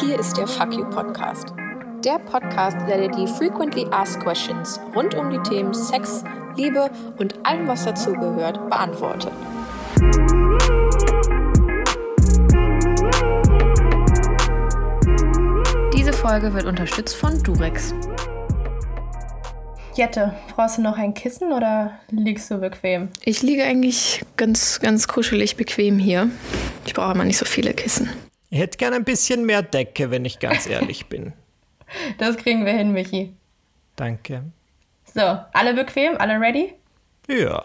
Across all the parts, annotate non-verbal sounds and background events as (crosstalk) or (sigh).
Hier ist der Fuck You Podcast. Der Podcast, der dir die Frequently Asked Questions rund um die Themen Sex, Liebe und allem, was dazugehört, beantwortet. Diese Folge wird unterstützt von Durex. Jette, brauchst du noch ein Kissen oder liegst du bequem? Ich liege eigentlich ganz, ganz kuschelig bequem hier. Ich brauche immer nicht so viele Kissen. Ich hätte gerne ein bisschen mehr Decke, wenn ich ganz ehrlich (laughs) bin. Das kriegen wir hin, Michi. Danke. So, alle bequem? Alle ready? Ja.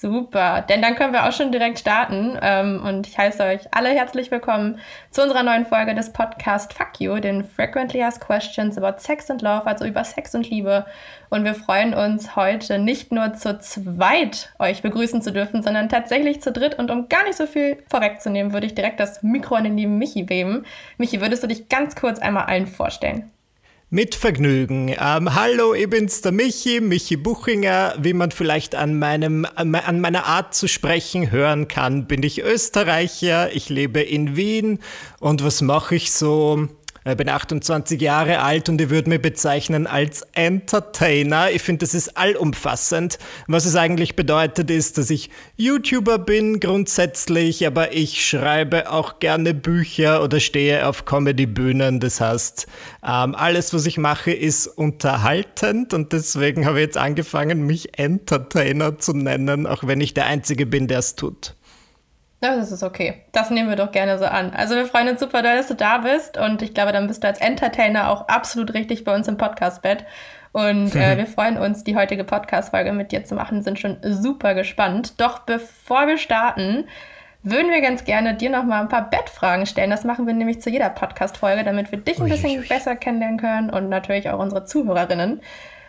Super, denn dann können wir auch schon direkt starten. Ähm, und ich heiße euch alle herzlich willkommen zu unserer neuen Folge des Podcasts Fuck You, den Frequently Asked Questions about Sex and Love, also über Sex und Liebe. Und wir freuen uns heute nicht nur zu zweit euch begrüßen zu dürfen, sondern tatsächlich zu dritt. Und um gar nicht so viel vorwegzunehmen, würde ich direkt das Mikro an den lieben Michi weben. Michi, würdest du dich ganz kurz einmal allen vorstellen? Mit Vergnügen. Ähm, hallo, ich bin's der Michi, Michi Buchinger. Wie man vielleicht an, meinem, an meiner Art zu sprechen hören kann, bin ich Österreicher. Ich lebe in Wien. Und was mache ich so? Ich bin 28 Jahre alt und ich würde mich bezeichnen als Entertainer. Ich finde, das ist allumfassend. Was es eigentlich bedeutet, ist, dass ich YouTuber bin grundsätzlich, aber ich schreibe auch gerne Bücher oder stehe auf Comedy-Bühnen. Das heißt, ähm, alles, was ich mache, ist unterhaltend und deswegen habe ich jetzt angefangen, mich Entertainer zu nennen, auch wenn ich der Einzige bin, der es tut. Ja, das ist okay. Das nehmen wir doch gerne so an. Also wir freuen uns super doll, dass du da bist und ich glaube, dann bist du als Entertainer auch absolut richtig bei uns im Podcast-Bett. Und äh, (laughs) wir freuen uns, die heutige Podcast-Folge mit dir zu machen, sind schon super gespannt. Doch bevor wir starten, würden wir ganz gerne dir noch mal ein paar Bettfragen stellen. Das machen wir nämlich zu jeder Podcast-Folge, damit wir dich ein bisschen besser kennenlernen können und natürlich auch unsere Zuhörerinnen.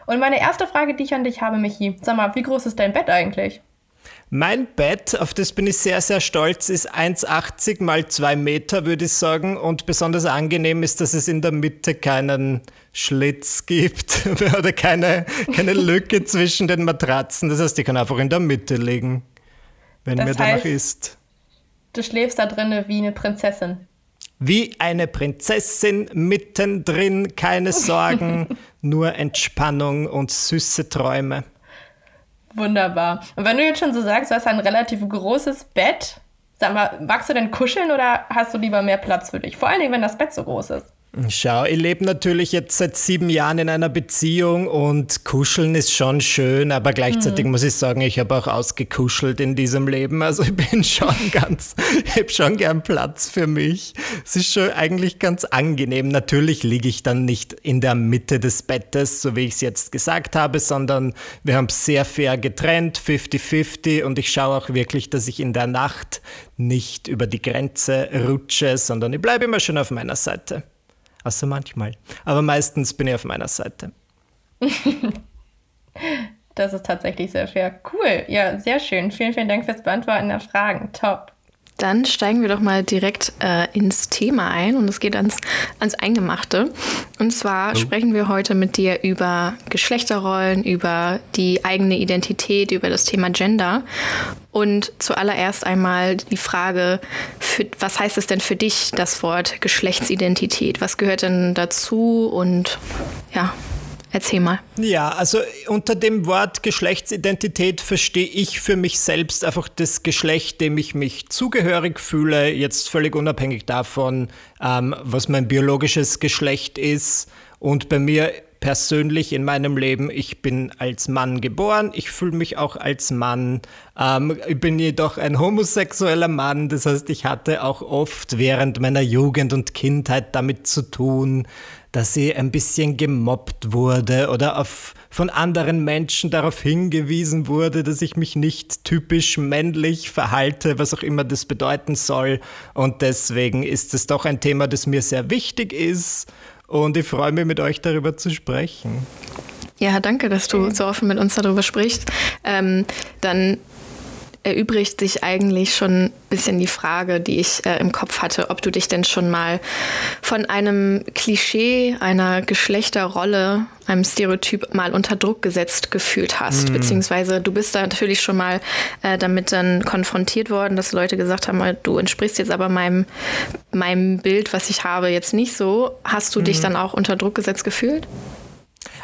Und meine erste Frage, die ich an dich habe, Michi, sag mal, wie groß ist dein Bett eigentlich? Mein Bett, auf das bin ich sehr, sehr stolz, ist 1,80 mal 2 Meter, würde ich sagen. Und besonders angenehm ist, dass es in der Mitte keinen Schlitz gibt (laughs) oder keine, keine Lücke zwischen den Matratzen. Das heißt, ich kann einfach in der Mitte liegen, wenn das mir danach heißt, ist. Du schläfst da drinnen wie eine Prinzessin. Wie eine Prinzessin mittendrin, keine Sorgen, (laughs) nur Entspannung und süße Träume. Wunderbar. Und wenn du jetzt schon so sagst, du hast ein relativ großes Bett, sag mal, magst du denn kuscheln oder hast du lieber mehr Platz für dich? Vor allen Dingen, wenn das Bett so groß ist. Schau, ich lebe natürlich jetzt seit sieben Jahren in einer Beziehung und kuscheln ist schon schön, aber gleichzeitig mhm. muss ich sagen, ich habe auch ausgekuschelt in diesem Leben. Also ich bin schon (laughs) ganz, ich habe schon gern Platz für mich. Es ist schon eigentlich ganz angenehm. Natürlich liege ich dann nicht in der Mitte des Bettes, so wie ich es jetzt gesagt habe, sondern wir haben sehr fair getrennt, 50-50 und ich schaue auch wirklich, dass ich in der Nacht nicht über die Grenze rutsche, sondern ich bleibe immer schon auf meiner Seite. Also manchmal. Aber meistens bin ich auf meiner Seite. (laughs) das ist tatsächlich sehr fair. Cool. Ja, sehr schön. Vielen, vielen Dank fürs Beantworten der Fragen. Top. Dann steigen wir doch mal direkt äh, ins Thema ein und es geht ans, ans Eingemachte. Und zwar oh. sprechen wir heute mit dir über Geschlechterrollen, über die eigene Identität, über das Thema Gender. Und zuallererst einmal die Frage, für, was heißt es denn für dich, das Wort Geschlechtsidentität? Was gehört denn dazu? Und ja, Erzähl mal. Ja, also unter dem Wort Geschlechtsidentität verstehe ich für mich selbst einfach das Geschlecht, dem ich mich zugehörig fühle, jetzt völlig unabhängig davon, ähm, was mein biologisches Geschlecht ist. Und bei mir persönlich in meinem Leben, ich bin als Mann geboren, ich fühle mich auch als Mann. Ähm, ich bin jedoch ein homosexueller Mann, das heißt, ich hatte auch oft während meiner Jugend und Kindheit damit zu tun, dass sie ein bisschen gemobbt wurde oder auf, von anderen Menschen darauf hingewiesen wurde, dass ich mich nicht typisch männlich verhalte, was auch immer das bedeuten soll. Und deswegen ist es doch ein Thema, das mir sehr wichtig ist. Und ich freue mich, mit euch darüber zu sprechen. Ja, danke, dass du so offen mit uns darüber sprichst. Ähm, dann erübrigt sich eigentlich schon ein bisschen die Frage, die ich äh, im Kopf hatte, ob du dich denn schon mal von einem Klischee, einer Geschlechterrolle, einem Stereotyp mal unter Druck gesetzt gefühlt hast. Mm. Beziehungsweise du bist da natürlich schon mal äh, damit dann konfrontiert worden, dass Leute gesagt haben, du entsprichst jetzt aber meinem, meinem Bild, was ich habe, jetzt nicht so. Hast du mm. dich mhm. dann auch unter Druck gesetzt gefühlt?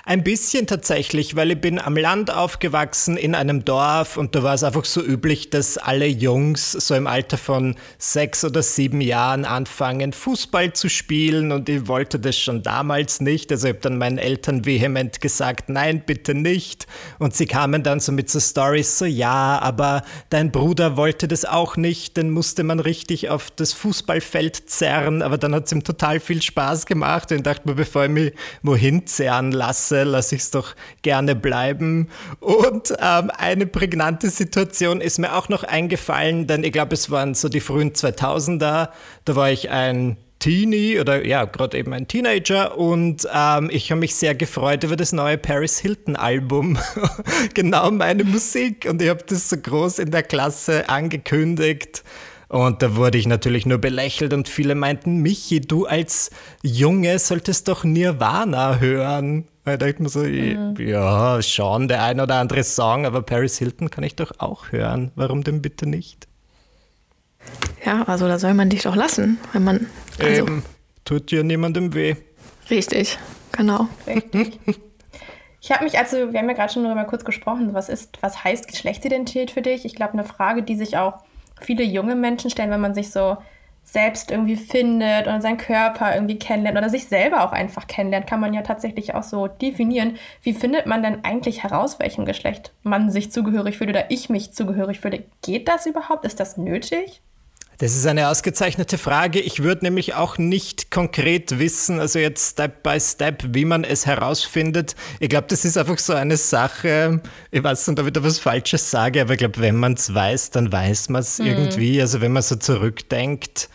Ein bisschen tatsächlich, weil ich bin am Land aufgewachsen in einem Dorf und da war es einfach so üblich, dass alle Jungs so im Alter von sechs oder sieben Jahren anfangen, Fußball zu spielen und ich wollte das schon damals nicht. Also ich habe dann meinen Eltern vehement gesagt, nein, bitte nicht. Und sie kamen dann so mit so Stories so, ja, aber dein Bruder wollte das auch nicht, dann musste man richtig auf das Fußballfeld zerren, aber dann hat es ihm total viel Spaß gemacht und dachte mir, bevor ich mich wohin zerren lasse, lasse, lasse ich es doch gerne bleiben. Und ähm, eine prägnante Situation ist mir auch noch eingefallen, denn ich glaube, es waren so die frühen 2000er. Da war ich ein Teenie oder ja, gerade eben ein Teenager und ähm, ich habe mich sehr gefreut über das neue Paris Hilton Album. (laughs) genau meine Musik und ich habe das so groß in der Klasse angekündigt. Und da wurde ich natürlich nur belächelt und viele meinten, Michi, du als Junge solltest doch Nirvana hören. Da dachte mir so, mhm. ja, schon der ein oder andere Song, aber Paris Hilton kann ich doch auch hören. Warum denn bitte nicht? Ja, also da soll man dich doch lassen, wenn man. Also Eben, tut ja niemandem weh. Richtig, genau. Richtig. Ich habe mich, also wir haben ja gerade schon darüber kurz gesprochen, was ist, was heißt Geschlechtsidentität für dich? Ich glaube, eine Frage, die sich auch viele junge Menschen stellen, wenn man sich so selbst irgendwie findet oder seinen Körper irgendwie kennenlernt oder sich selber auch einfach kennenlernt, kann man ja tatsächlich auch so definieren. Wie findet man denn eigentlich heraus, welchem Geschlecht man sich zugehörig fühlt oder ich mich zugehörig fühle? Geht das überhaupt? Ist das nötig? Das ist eine ausgezeichnete Frage. Ich würde nämlich auch nicht konkret wissen, also jetzt Step by Step, wie man es herausfindet. Ich glaube, das ist einfach so eine Sache, ich weiß nicht, ob ich da was Falsches sage, aber ich glaube, wenn man es weiß, dann weiß man es mhm. irgendwie. Also wenn man so zurückdenkt.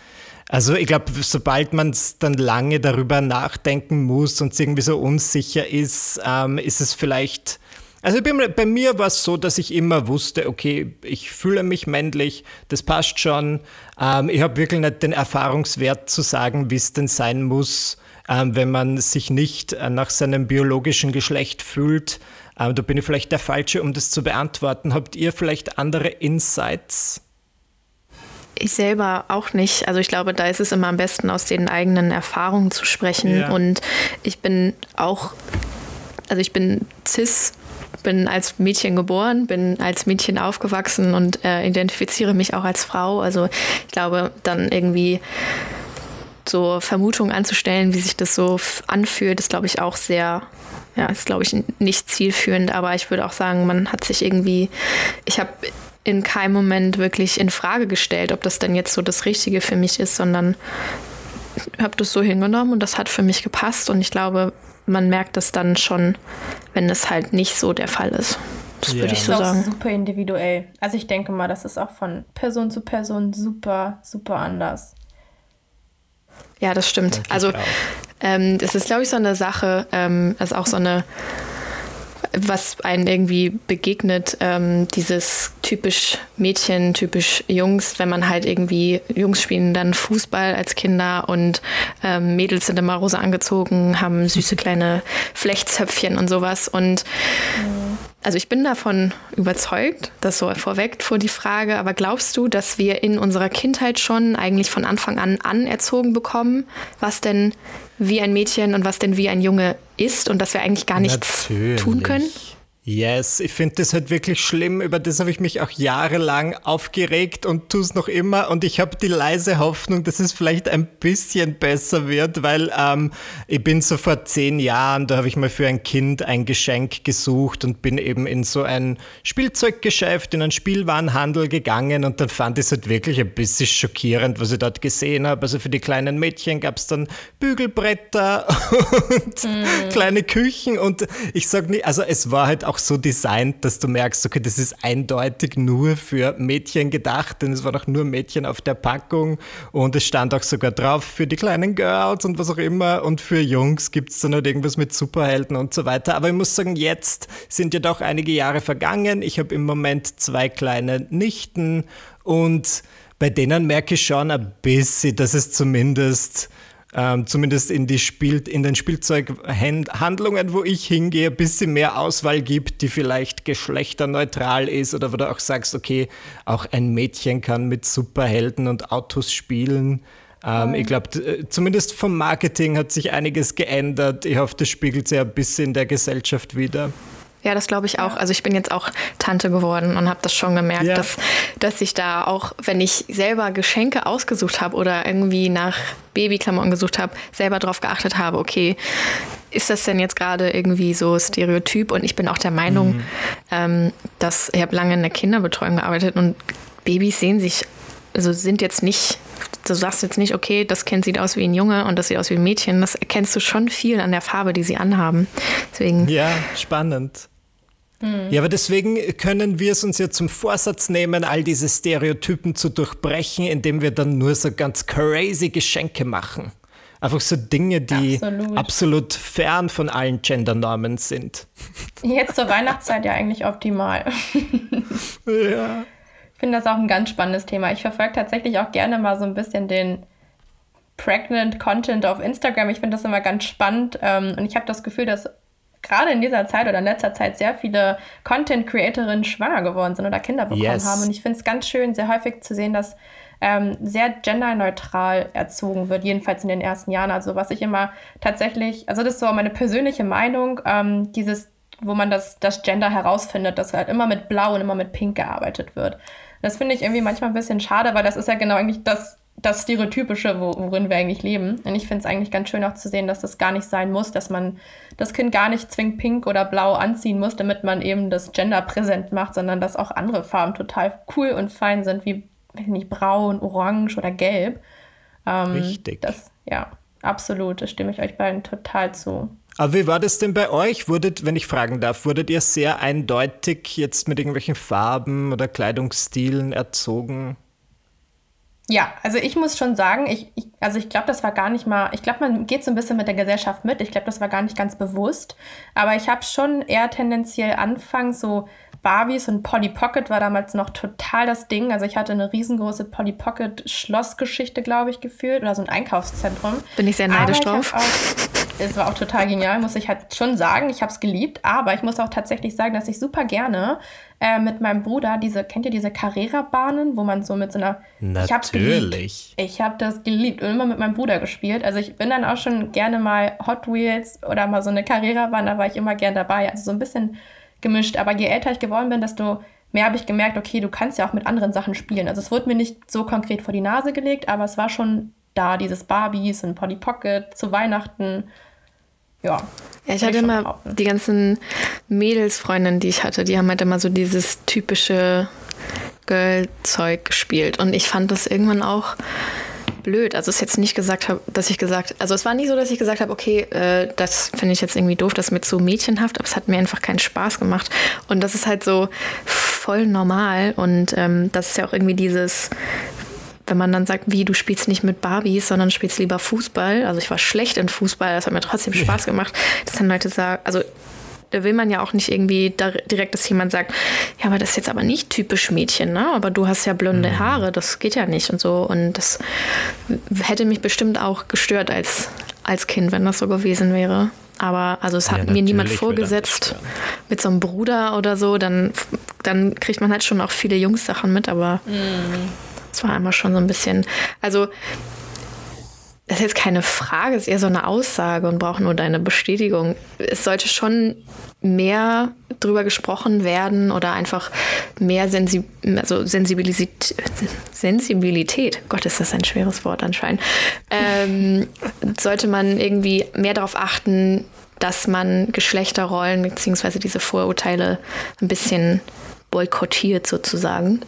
Also ich glaube, sobald man es dann lange darüber nachdenken muss und irgendwie so unsicher ist, ähm, ist es vielleicht also bei, bei mir war es so, dass ich immer wusste, okay, ich fühle mich männlich, das passt schon. Ähm, ich habe wirklich nicht den Erfahrungswert zu sagen, wie es denn sein muss, ähm, wenn man sich nicht äh, nach seinem biologischen Geschlecht fühlt. Ähm, da bin ich vielleicht der Falsche, um das zu beantworten. Habt ihr vielleicht andere Insights? Ich selber auch nicht. Also ich glaube, da ist es immer am besten, aus den eigenen Erfahrungen zu sprechen. Ja. Und ich bin auch, also ich bin cis bin als Mädchen geboren, bin als Mädchen aufgewachsen und äh, identifiziere mich auch als Frau. Also ich glaube, dann irgendwie so Vermutungen anzustellen, wie sich das so anfühlt, ist, glaube ich, auch sehr, ja, ist, glaube ich, nicht zielführend. Aber ich würde auch sagen, man hat sich irgendwie, ich habe in keinem Moment wirklich in Frage gestellt, ob das denn jetzt so das Richtige für mich ist, sondern habe das so hingenommen und das hat für mich gepasst. Und ich glaube, man merkt es dann schon, wenn es halt nicht so der Fall ist. Das ja. würde ich so sagen. Das ist super individuell. Also ich denke mal, das ist auch von Person zu Person super, super anders. Ja, das stimmt. also ähm, das ist, glaube ich, so eine Sache, ähm, also auch so eine was einen irgendwie begegnet, ähm, dieses typisch Mädchen, typisch Jungs, wenn man halt irgendwie, Jungs spielen dann Fußball als Kinder und ähm, Mädels sind immer rosa angezogen, haben süße kleine Flechtzöpfchen und sowas. Und also ich bin davon überzeugt, das so vorweg vor die Frage, aber glaubst du, dass wir in unserer Kindheit schon eigentlich von Anfang an anerzogen bekommen, was denn wie ein Mädchen und was denn wie ein Junge ist und dass wir eigentlich gar nichts tun können? Yes, ich finde das halt wirklich schlimm. Über das habe ich mich auch jahrelang aufgeregt und tue es noch immer. Und ich habe die leise Hoffnung, dass es vielleicht ein bisschen besser wird, weil ähm, ich bin so vor zehn Jahren, da habe ich mal für ein Kind ein Geschenk gesucht und bin eben in so ein Spielzeuggeschäft, in einen Spielwarenhandel gegangen und dann fand ich es halt wirklich ein bisschen schockierend, was ich dort gesehen habe. Also für die kleinen Mädchen gab es dann Bügelbretter (laughs) und mm. kleine Küchen und ich sage nicht, also es war halt auch so designt, dass du merkst, okay, das ist eindeutig nur für Mädchen gedacht, denn es waren auch nur Mädchen auf der Packung und es stand auch sogar drauf für die kleinen Girls und was auch immer und für Jungs gibt es dann halt irgendwas mit Superhelden und so weiter. Aber ich muss sagen, jetzt sind ja doch einige Jahre vergangen. Ich habe im Moment zwei kleine Nichten und bei denen merke ich schon ein bisschen, dass es zumindest ähm, zumindest in, die Spiel in den Spielzeughandlungen, wo ich hingehe, ein bisschen mehr Auswahl gibt, die vielleicht geschlechterneutral ist oder wo du auch sagst, okay, auch ein Mädchen kann mit Superhelden und Autos spielen. Ähm, ich glaube, äh, zumindest vom Marketing hat sich einiges geändert. Ich hoffe, das spiegelt sich ein bisschen in der Gesellschaft wieder. Ja, das glaube ich auch. Also ich bin jetzt auch Tante geworden und habe das schon gemerkt, ja. dass, dass ich da auch, wenn ich selber Geschenke ausgesucht habe oder irgendwie nach Babyklamotten gesucht habe, selber darauf geachtet habe, okay, ist das denn jetzt gerade irgendwie so Stereotyp? Und ich bin auch der Meinung, mhm. ähm, dass ich habe lange in der Kinderbetreuung gearbeitet und Babys sehen sich, also sind jetzt nicht du sagst jetzt nicht, okay, das Kind sieht aus wie ein Junge und das sieht aus wie ein Mädchen. Das erkennst du schon viel an der Farbe, die sie anhaben. Deswegen. Ja, spannend. Ja, aber deswegen können wir es uns ja zum Vorsatz nehmen, all diese Stereotypen zu durchbrechen, indem wir dann nur so ganz crazy Geschenke machen. Einfach so Dinge, die absolut, absolut fern von allen Gendernormen sind. Jetzt zur Weihnachtszeit ja eigentlich optimal. (laughs) ja. Ich finde das auch ein ganz spannendes Thema. Ich verfolge tatsächlich auch gerne mal so ein bisschen den Pregnant Content auf Instagram. Ich finde das immer ganz spannend ähm, und ich habe das Gefühl, dass gerade in dieser Zeit oder in letzter Zeit sehr viele Content-Creatorinnen schwanger geworden sind oder Kinder bekommen yes. haben. Und ich finde es ganz schön, sehr häufig zu sehen, dass ähm, sehr genderneutral erzogen wird, jedenfalls in den ersten Jahren. Also was ich immer tatsächlich, also das ist so meine persönliche Meinung, ähm, dieses, wo man das, das Gender herausfindet, dass halt immer mit Blau und immer mit Pink gearbeitet wird. Das finde ich irgendwie manchmal ein bisschen schade, weil das ist ja genau eigentlich das das Stereotypische, worin wir eigentlich leben. Und ich finde es eigentlich ganz schön auch zu sehen, dass das gar nicht sein muss, dass man das Kind gar nicht zwingend pink oder blau anziehen muss, damit man eben das Gender präsent macht, sondern dass auch andere Farben total cool und fein sind, wie, weiß nicht, braun, orange oder gelb. Ähm, Richtig. Das, ja, absolut. Da stimme ich euch beiden total zu. Aber wie war das denn bei euch? Wurdet, wenn ich fragen darf, wurdet ihr sehr eindeutig jetzt mit irgendwelchen Farben oder Kleidungsstilen erzogen? Ja, also ich muss schon sagen, ich, ich also ich glaube, das war gar nicht mal, ich glaube, man geht so ein bisschen mit der Gesellschaft mit. Ich glaube, das war gar nicht ganz bewusst. Aber ich habe schon eher tendenziell anfangs so Barbies und Polly Pocket war damals noch total das Ding. Also ich hatte eine riesengroße Polly Pocket Schlossgeschichte, glaube ich, gefühlt oder so ein Einkaufszentrum. Bin ich sehr neidisch drauf. es war auch total genial, muss ich halt schon sagen. Ich habe es geliebt, aber ich muss auch tatsächlich sagen, dass ich super gerne äh, mit meinem Bruder diese, kennt ihr diese Carrera-Bahnen, wo man so mit so einer. Natürlich. Ich habe das geliebt und immer mit meinem Bruder gespielt. Also ich bin dann auch schon gerne mal Hot Wheels oder mal so eine Carrera-Bahn, da war ich immer gern dabei. Also so ein bisschen gemischt. Aber je älter ich geworden bin, desto mehr habe ich gemerkt, okay, du kannst ja auch mit anderen Sachen spielen. Also es wurde mir nicht so konkret vor die Nase gelegt, aber es war schon da, dieses Barbies und Polly Pocket zu Weihnachten ja. Ja, ich hatte immer die ganzen Mädelsfreundinnen, die ich hatte, die haben halt immer so dieses typische Girl-Zeug gespielt. Und ich fand das irgendwann auch blöd. Also es ist jetzt nicht gesagt habe, dass ich gesagt, also es war nicht so, dass ich gesagt habe, okay, äh, das finde ich jetzt irgendwie doof, das ist mir zu mädchenhaft, aber es hat mir einfach keinen Spaß gemacht. Und das ist halt so voll normal und ähm, das ist ja auch irgendwie dieses wenn man dann sagt, wie, du spielst nicht mit Barbies, sondern spielst lieber Fußball. Also ich war schlecht in Fußball, das hat mir trotzdem Spaß gemacht. Dass dann Leute sagen, also da will man ja auch nicht irgendwie direkt, dass jemand sagt, ja, aber das ist jetzt aber nicht typisch Mädchen, ne? Aber du hast ja blonde mhm. Haare, das geht ja nicht und so. Und das hätte mich bestimmt auch gestört als, als Kind, wenn das so gewesen wäre. Aber also es hat ja, mir niemand vorgesetzt mit so einem Bruder oder so, dann, dann kriegt man halt schon auch viele Jungs-Sachen mit, aber mhm. Das war einmal schon so ein bisschen. Also, das ist jetzt keine Frage, es ist eher so eine Aussage und braucht nur deine Bestätigung. Es sollte schon mehr drüber gesprochen werden oder einfach mehr Sensi also Sensibilität, Sensibilität, Gott, ist das ein schweres Wort anscheinend, ähm, sollte man irgendwie mehr darauf achten, dass man Geschlechterrollen bzw. diese Vorurteile ein bisschen boykottiert sozusagen.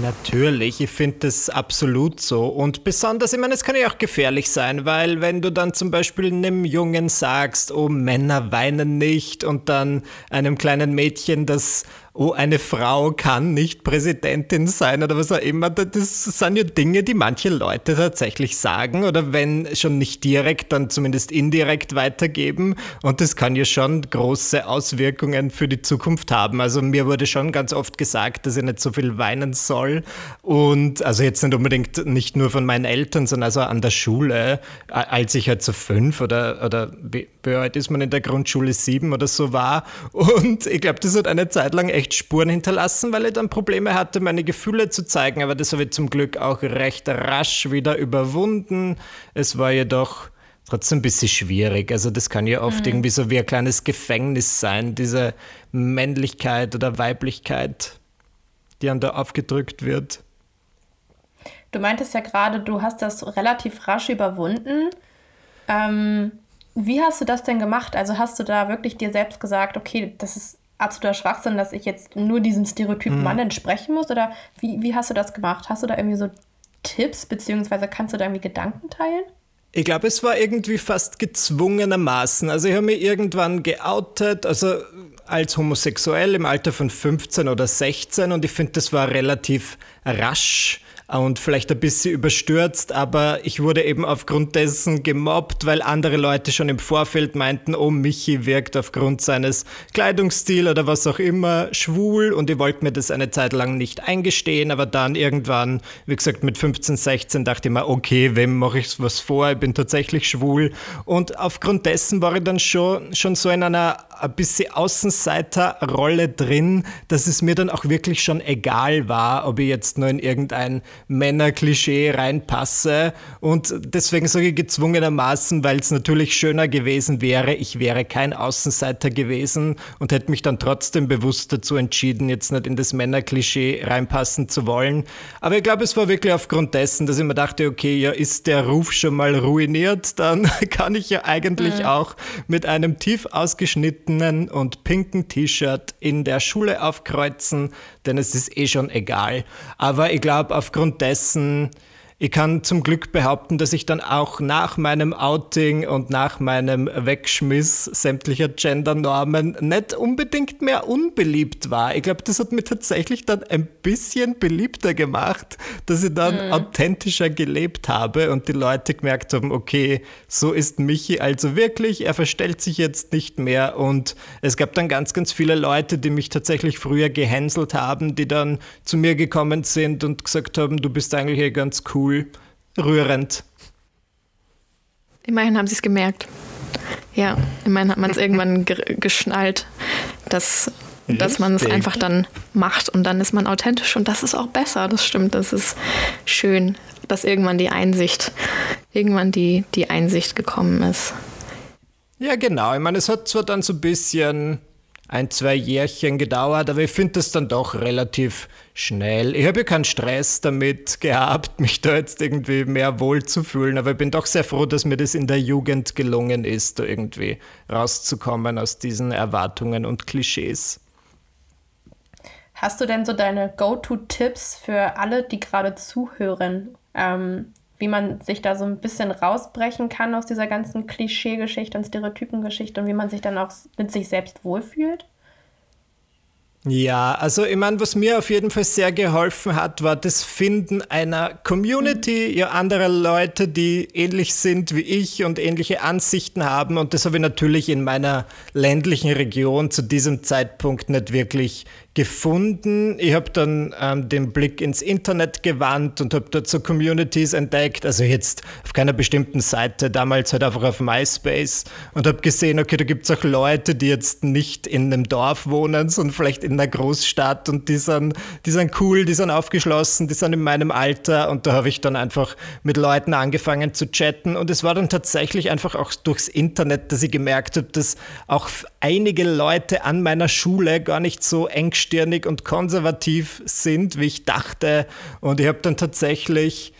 Natürlich, ich finde das absolut so. Und besonders, ich meine, es kann ja auch gefährlich sein, weil wenn du dann zum Beispiel einem Jungen sagst, oh, Männer weinen nicht und dann einem kleinen Mädchen das oh, eine Frau kann nicht Präsidentin sein oder was auch immer. Das sind ja Dinge, die manche Leute tatsächlich sagen oder wenn schon nicht direkt, dann zumindest indirekt weitergeben. Und das kann ja schon große Auswirkungen für die Zukunft haben. Also mir wurde schon ganz oft gesagt, dass ich nicht so viel weinen soll. Und also jetzt nicht unbedingt nicht nur von meinen Eltern, sondern also an der Schule, als ich halt so fünf oder, oder wie alt ist man in der Grundschule sieben oder so war. Und ich glaube, das hat eine Zeit lang echt echt Spuren hinterlassen, weil ich dann Probleme hatte, meine Gefühle zu zeigen. Aber das habe ich zum Glück auch recht rasch wieder überwunden. Es war jedoch trotzdem ein bisschen schwierig. Also das kann ja oft mhm. irgendwie so wie ein kleines Gefängnis sein, diese Männlichkeit oder Weiblichkeit, die an da aufgedrückt wird. Du meintest ja gerade, du hast das relativ rasch überwunden. Ähm, wie hast du das denn gemacht? Also hast du da wirklich dir selbst gesagt, okay, das ist absoluter Schwachsinn, dass ich jetzt nur diesem Stereotyp mhm. Mann entsprechen muss? Oder wie, wie hast du das gemacht? Hast du da irgendwie so Tipps, beziehungsweise kannst du da irgendwie Gedanken teilen? Ich glaube, es war irgendwie fast gezwungenermaßen. Also ich habe mich irgendwann geoutet, also als homosexuell im Alter von 15 oder 16 und ich finde, das war relativ rasch und vielleicht ein bisschen überstürzt, aber ich wurde eben aufgrund dessen gemobbt, weil andere Leute schon im Vorfeld meinten, oh, Michi wirkt aufgrund seines Kleidungsstils oder was auch immer schwul und ich wollte mir das eine Zeit lang nicht eingestehen, aber dann irgendwann, wie gesagt, mit 15, 16 dachte ich mir, okay, wem mache ich was vor? Ich bin tatsächlich schwul und aufgrund dessen war ich dann schon, schon so in einer ein bisschen Außenseiterrolle drin, dass es mir dann auch wirklich schon egal war, ob ich jetzt nur in irgendein Männerklischee reinpasse. Und deswegen sage ich gezwungenermaßen, weil es natürlich schöner gewesen wäre, ich wäre kein Außenseiter gewesen und hätte mich dann trotzdem bewusst dazu entschieden, jetzt nicht in das Männerklischee reinpassen zu wollen. Aber ich glaube, es war wirklich aufgrund dessen, dass ich mir dachte, okay, ja, ist der Ruf schon mal ruiniert, dann (laughs) kann ich ja eigentlich mhm. auch mit einem tief ausgeschnittenen und pinken T-Shirt in der Schule aufkreuzen, denn es ist eh schon egal. Aber ich glaube, aufgrund dessen ich kann zum Glück behaupten, dass ich dann auch nach meinem Outing und nach meinem Wegschmiss sämtlicher Gendernormen nicht unbedingt mehr unbeliebt war. Ich glaube, das hat mir tatsächlich dann ein bisschen beliebter gemacht, dass ich dann mhm. authentischer gelebt habe und die Leute gemerkt haben, okay, so ist Michi also wirklich, er verstellt sich jetzt nicht mehr und es gab dann ganz, ganz viele Leute, die mich tatsächlich früher gehänselt haben, die dann zu mir gekommen sind und gesagt haben, du bist eigentlich hier ganz cool cool, rührend. Immerhin haben sie es gemerkt. Ja, immerhin hat man es (laughs) irgendwann ge geschnallt, dass, dass man es einfach dann macht und dann ist man authentisch und das ist auch besser, das stimmt, das ist schön, dass irgendwann die Einsicht, irgendwann die, die Einsicht gekommen ist. Ja, genau. Ich meine, es hat zwar dann so ein bisschen ein, zwei Jährchen gedauert, aber ich finde das dann doch relativ schnell. Ich habe ja keinen Stress damit gehabt, (laughs) mich da jetzt irgendwie mehr wohl zu fühlen, aber ich bin doch sehr froh, dass mir das in der Jugend gelungen ist, da irgendwie rauszukommen aus diesen Erwartungen und Klischees. Hast du denn so deine Go-To-Tipps für alle, die gerade zuhören? Ähm, wie man sich da so ein bisschen rausbrechen kann aus dieser ganzen Klischeegeschichte und Stereotypengeschichte und wie man sich dann auch mit sich selbst wohlfühlt? Ja, also ich meine, was mir auf jeden Fall sehr geholfen hat, war das Finden einer Community, mhm. ja anderer Leute, die ähnlich sind wie ich und ähnliche Ansichten haben. Und das habe ich natürlich in meiner ländlichen Region zu diesem Zeitpunkt nicht wirklich gefunden. Ich habe dann ähm, den Blick ins Internet gewandt und habe dort so Communities entdeckt. Also jetzt auf keiner bestimmten Seite, damals halt einfach auf MySpace. Und habe gesehen, okay, da gibt es auch Leute, die jetzt nicht in einem Dorf wohnen, sondern vielleicht in einer Großstadt. Und die sind, die sind cool, die sind aufgeschlossen, die sind in meinem Alter. Und da habe ich dann einfach mit Leuten angefangen zu chatten. Und es war dann tatsächlich einfach auch durchs Internet, dass ich gemerkt habe, dass auch einige Leute an meiner Schule gar nicht so eng engstirnig und konservativ sind, wie ich dachte. Und ich habe dann tatsächlich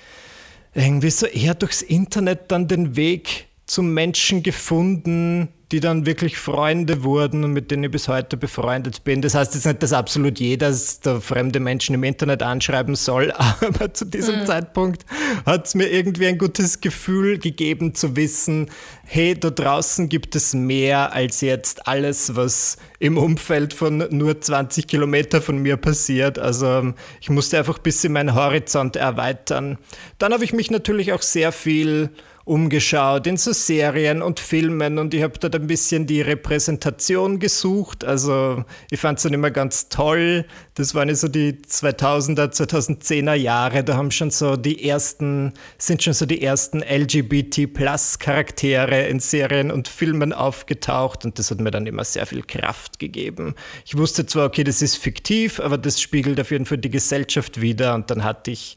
irgendwie so eher durchs Internet dann den Weg zum Menschen gefunden, die dann wirklich Freunde wurden und mit denen ich bis heute befreundet bin. Das heißt jetzt nicht, dass absolut jeder der fremde Menschen im Internet anschreiben soll, (laughs) aber zu diesem mhm. Zeitpunkt hat es mir irgendwie ein gutes Gefühl gegeben zu wissen, hey, da draußen gibt es mehr als jetzt alles, was im Umfeld von nur 20 Kilometer von mir passiert. Also ich musste einfach ein bisschen meinen Horizont erweitern. Dann habe ich mich natürlich auch sehr viel umgeschaut in so Serien und Filmen und ich habe dort ein bisschen die Repräsentation gesucht. Also ich fand es dann immer ganz toll. Das waren so die 2000er, 2010er Jahre. Da haben schon so die ersten, sind schon so die ersten LGBT-Plus-Charaktere in Serien und Filmen aufgetaucht und das hat mir dann immer sehr viel Kraft gegeben. Ich wusste zwar, okay, das ist fiktiv, aber das spiegelt auf jeden Fall die Gesellschaft wider und dann hatte ich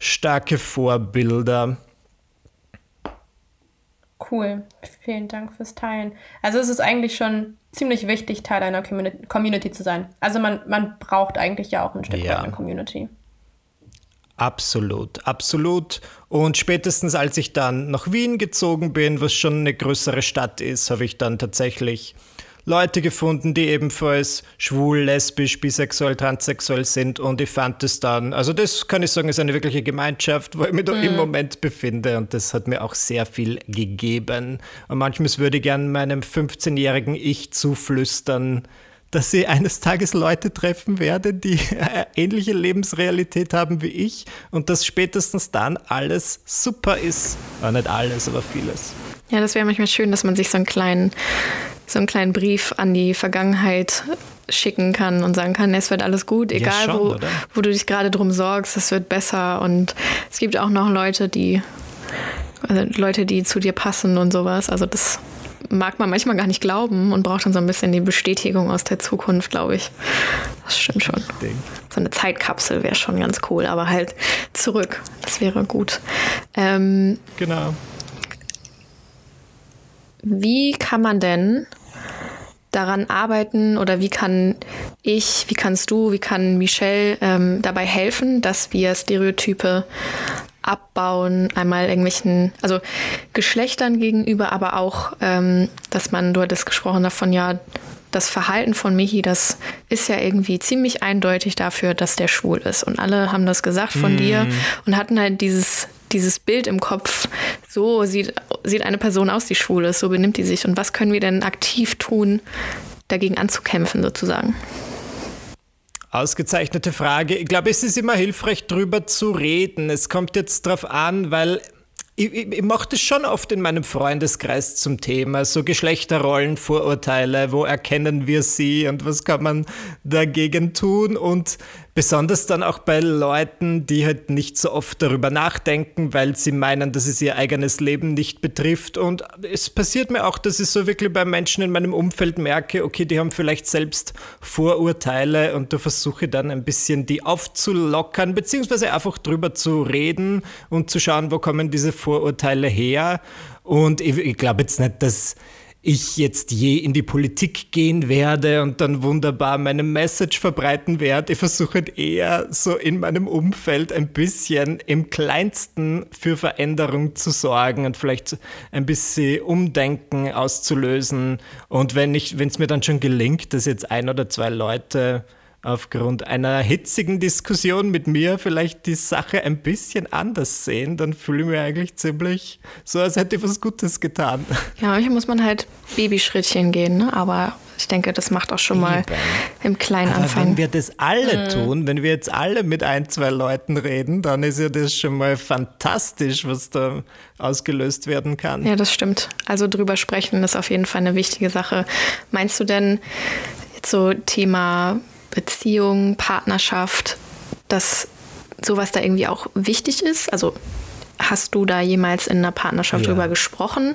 starke Vorbilder. Cool, vielen Dank fürs Teilen. Also es ist eigentlich schon ziemlich wichtig, Teil einer Community zu sein. Also man, man braucht eigentlich ja auch ein Stück ja. weit eine Community. Absolut, absolut. Und spätestens als ich dann nach Wien gezogen bin, was schon eine größere Stadt ist, habe ich dann tatsächlich Leute gefunden, die ebenfalls schwul, lesbisch, bisexuell, transsexuell sind und ich fand es dann, also das kann ich sagen, ist eine wirkliche Gemeinschaft, wo ich mich mhm. im Moment befinde und das hat mir auch sehr viel gegeben. Und manchmal würde ich gern meinem 15-jährigen Ich zuflüstern, dass sie eines Tages Leute treffen werde, die eine (laughs) ähnliche Lebensrealität haben wie ich und dass spätestens dann alles super ist. Ja, nicht alles, aber vieles. Ja, das wäre manchmal schön, dass man sich so einen kleinen so einen kleinen Brief an die Vergangenheit schicken kann und sagen kann, es wird alles gut, egal ja, schon, wo, wo du dich gerade drum sorgst, es wird besser. Und es gibt auch noch Leute, die, also Leute, die zu dir passen und sowas. Also das mag man manchmal gar nicht glauben und braucht dann so ein bisschen die Bestätigung aus der Zukunft, glaube ich. Das stimmt schon. So eine Zeitkapsel wäre schon ganz cool, aber halt zurück, das wäre gut. Ähm, genau. Wie kann man denn daran arbeiten oder wie kann ich, wie kannst du, wie kann Michelle ähm, dabei helfen, dass wir Stereotype abbauen, einmal irgendwelchen, also Geschlechtern gegenüber, aber auch, ähm, dass man, du hattest gesprochen davon, ja, das Verhalten von Michi, das ist ja irgendwie ziemlich eindeutig dafür, dass der schwul ist. Und alle haben das gesagt von mm. dir und hatten halt dieses, dieses Bild im Kopf, so sieht, sieht eine Person aus, die schwul ist, so benimmt die sich. Und was können wir denn aktiv tun, dagegen anzukämpfen, sozusagen? Ausgezeichnete Frage. Ich glaube, es ist immer hilfreich, darüber zu reden. Es kommt jetzt darauf an, weil ich, ich, ich mache das schon oft in meinem Freundeskreis zum Thema, so Geschlechterrollen, Vorurteile, wo erkennen wir sie und was kann man dagegen tun und Besonders dann auch bei Leuten, die halt nicht so oft darüber nachdenken, weil sie meinen, dass es ihr eigenes Leben nicht betrifft. Und es passiert mir auch, dass ich so wirklich bei Menschen in meinem Umfeld merke, okay, die haben vielleicht selbst Vorurteile und da versuche ich dann ein bisschen die aufzulockern, beziehungsweise einfach drüber zu reden und zu schauen, wo kommen diese Vorurteile her. Und ich, ich glaube jetzt nicht, dass ich jetzt je in die Politik gehen werde und dann wunderbar meine Message verbreiten werde. Ich versuche eher so in meinem Umfeld ein bisschen im kleinsten für Veränderung zu sorgen und vielleicht ein bisschen Umdenken auszulösen. Und wenn es mir dann schon gelingt, dass jetzt ein oder zwei Leute aufgrund einer hitzigen Diskussion mit mir vielleicht die Sache ein bisschen anders sehen, dann fühle ich mich eigentlich ziemlich so, als hätte ich was Gutes getan. Ja, manchmal muss man halt Babyschrittchen gehen, ne? aber ich denke, das macht auch schon mal im kleinen aber Anfang. Wenn wir das alle mhm. tun, wenn wir jetzt alle mit ein, zwei Leuten reden, dann ist ja das schon mal fantastisch, was da ausgelöst werden kann. Ja, das stimmt. Also drüber sprechen ist auf jeden Fall eine wichtige Sache. Meinst du denn, so Thema Beziehung, Partnerschaft, dass sowas da irgendwie auch wichtig ist? Also hast du da jemals in einer Partnerschaft ja. drüber gesprochen?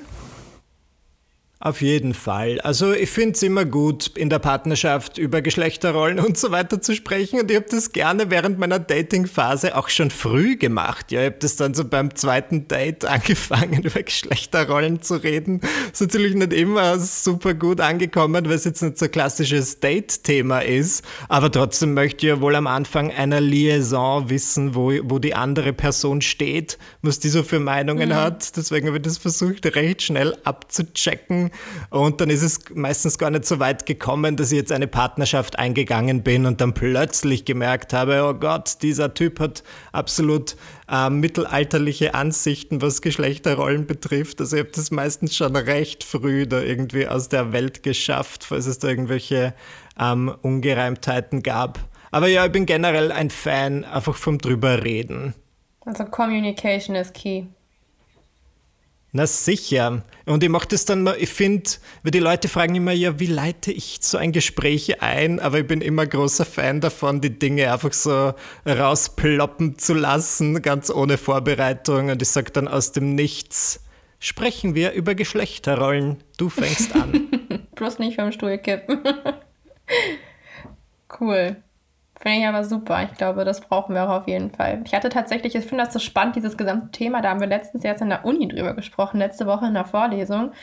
Auf jeden Fall. Also ich finde es immer gut, in der Partnerschaft über Geschlechterrollen und so weiter zu sprechen. Und ich habe das gerne während meiner Datingphase auch schon früh gemacht. Ja, ich habe das dann so beim zweiten Date (laughs) angefangen, über Geschlechterrollen zu reden. Ist natürlich nicht immer super gut angekommen, weil es jetzt nicht so ein klassisches Date-Thema ist. Aber trotzdem möchte ich ja wohl am Anfang einer Liaison wissen, wo, wo die andere Person steht, was die so für Meinungen mhm. hat. Deswegen habe ich das versucht, recht schnell abzuchecken Und dann ist es meistens gar nicht so weit gekommen, dass ich jetzt eine Partnerschaft eingegangen bin und dann plötzlich gemerkt habe, oh Gott, dieser Typ hat absolut äh, mittelalterliche Ansichten, was Geschlechterrollen betrifft. Also ich habe das meistens schon recht früh da irgendwie aus der Welt geschafft, falls es da irgendwelche ähm, Ungereimtheiten gab. Aber ja, ich bin generell ein Fan einfach vom drüber reden. Also Communication ist key. Na sicher. Und ich mache das dann mal, ich finde, weil die Leute fragen immer, ja, wie leite ich so ein Gespräch ein? Aber ich bin immer großer Fan davon, die Dinge einfach so rausploppen zu lassen, ganz ohne Vorbereitung. Und ich sage dann aus dem Nichts, sprechen wir über Geschlechterrollen. Du fängst an. (laughs) Bloß nicht vom Stuhl kippen. (laughs) cool. Finde ich aber super. Ich glaube, das brauchen wir auch auf jeden Fall. Ich hatte tatsächlich, ich finde das so spannend, dieses gesamte Thema. Da haben wir letztens jetzt in der Uni drüber gesprochen, letzte Woche in der Vorlesung,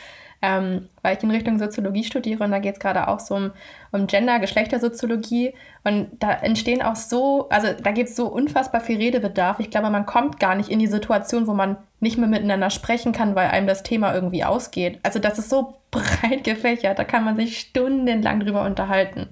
ähm, weil ich in Richtung Soziologie studiere und da geht es gerade auch so um, um Gender, Geschlechtersoziologie. Und da entstehen auch so, also da gibt es so unfassbar viel Redebedarf. Ich glaube, man kommt gar nicht in die Situation, wo man nicht mehr miteinander sprechen kann, weil einem das Thema irgendwie ausgeht. Also das ist so (laughs) breit gefächert, da kann man sich stundenlang drüber unterhalten.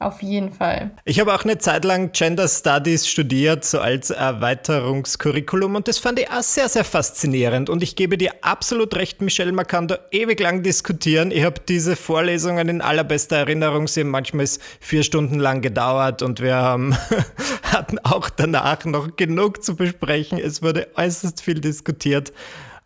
Auf jeden Fall. Ich habe auch eine Zeit lang Gender Studies studiert, so als Erweiterungskurriculum und das fand ich auch sehr, sehr faszinierend. Und ich gebe dir absolut recht, Michelle, man kann da ewig lang diskutieren. Ich habe diese Vorlesungen in allerbester Erinnerung, sie haben manchmal vier Stunden lang gedauert und wir haben, (laughs) hatten auch danach noch genug zu besprechen. Es wurde äußerst viel diskutiert.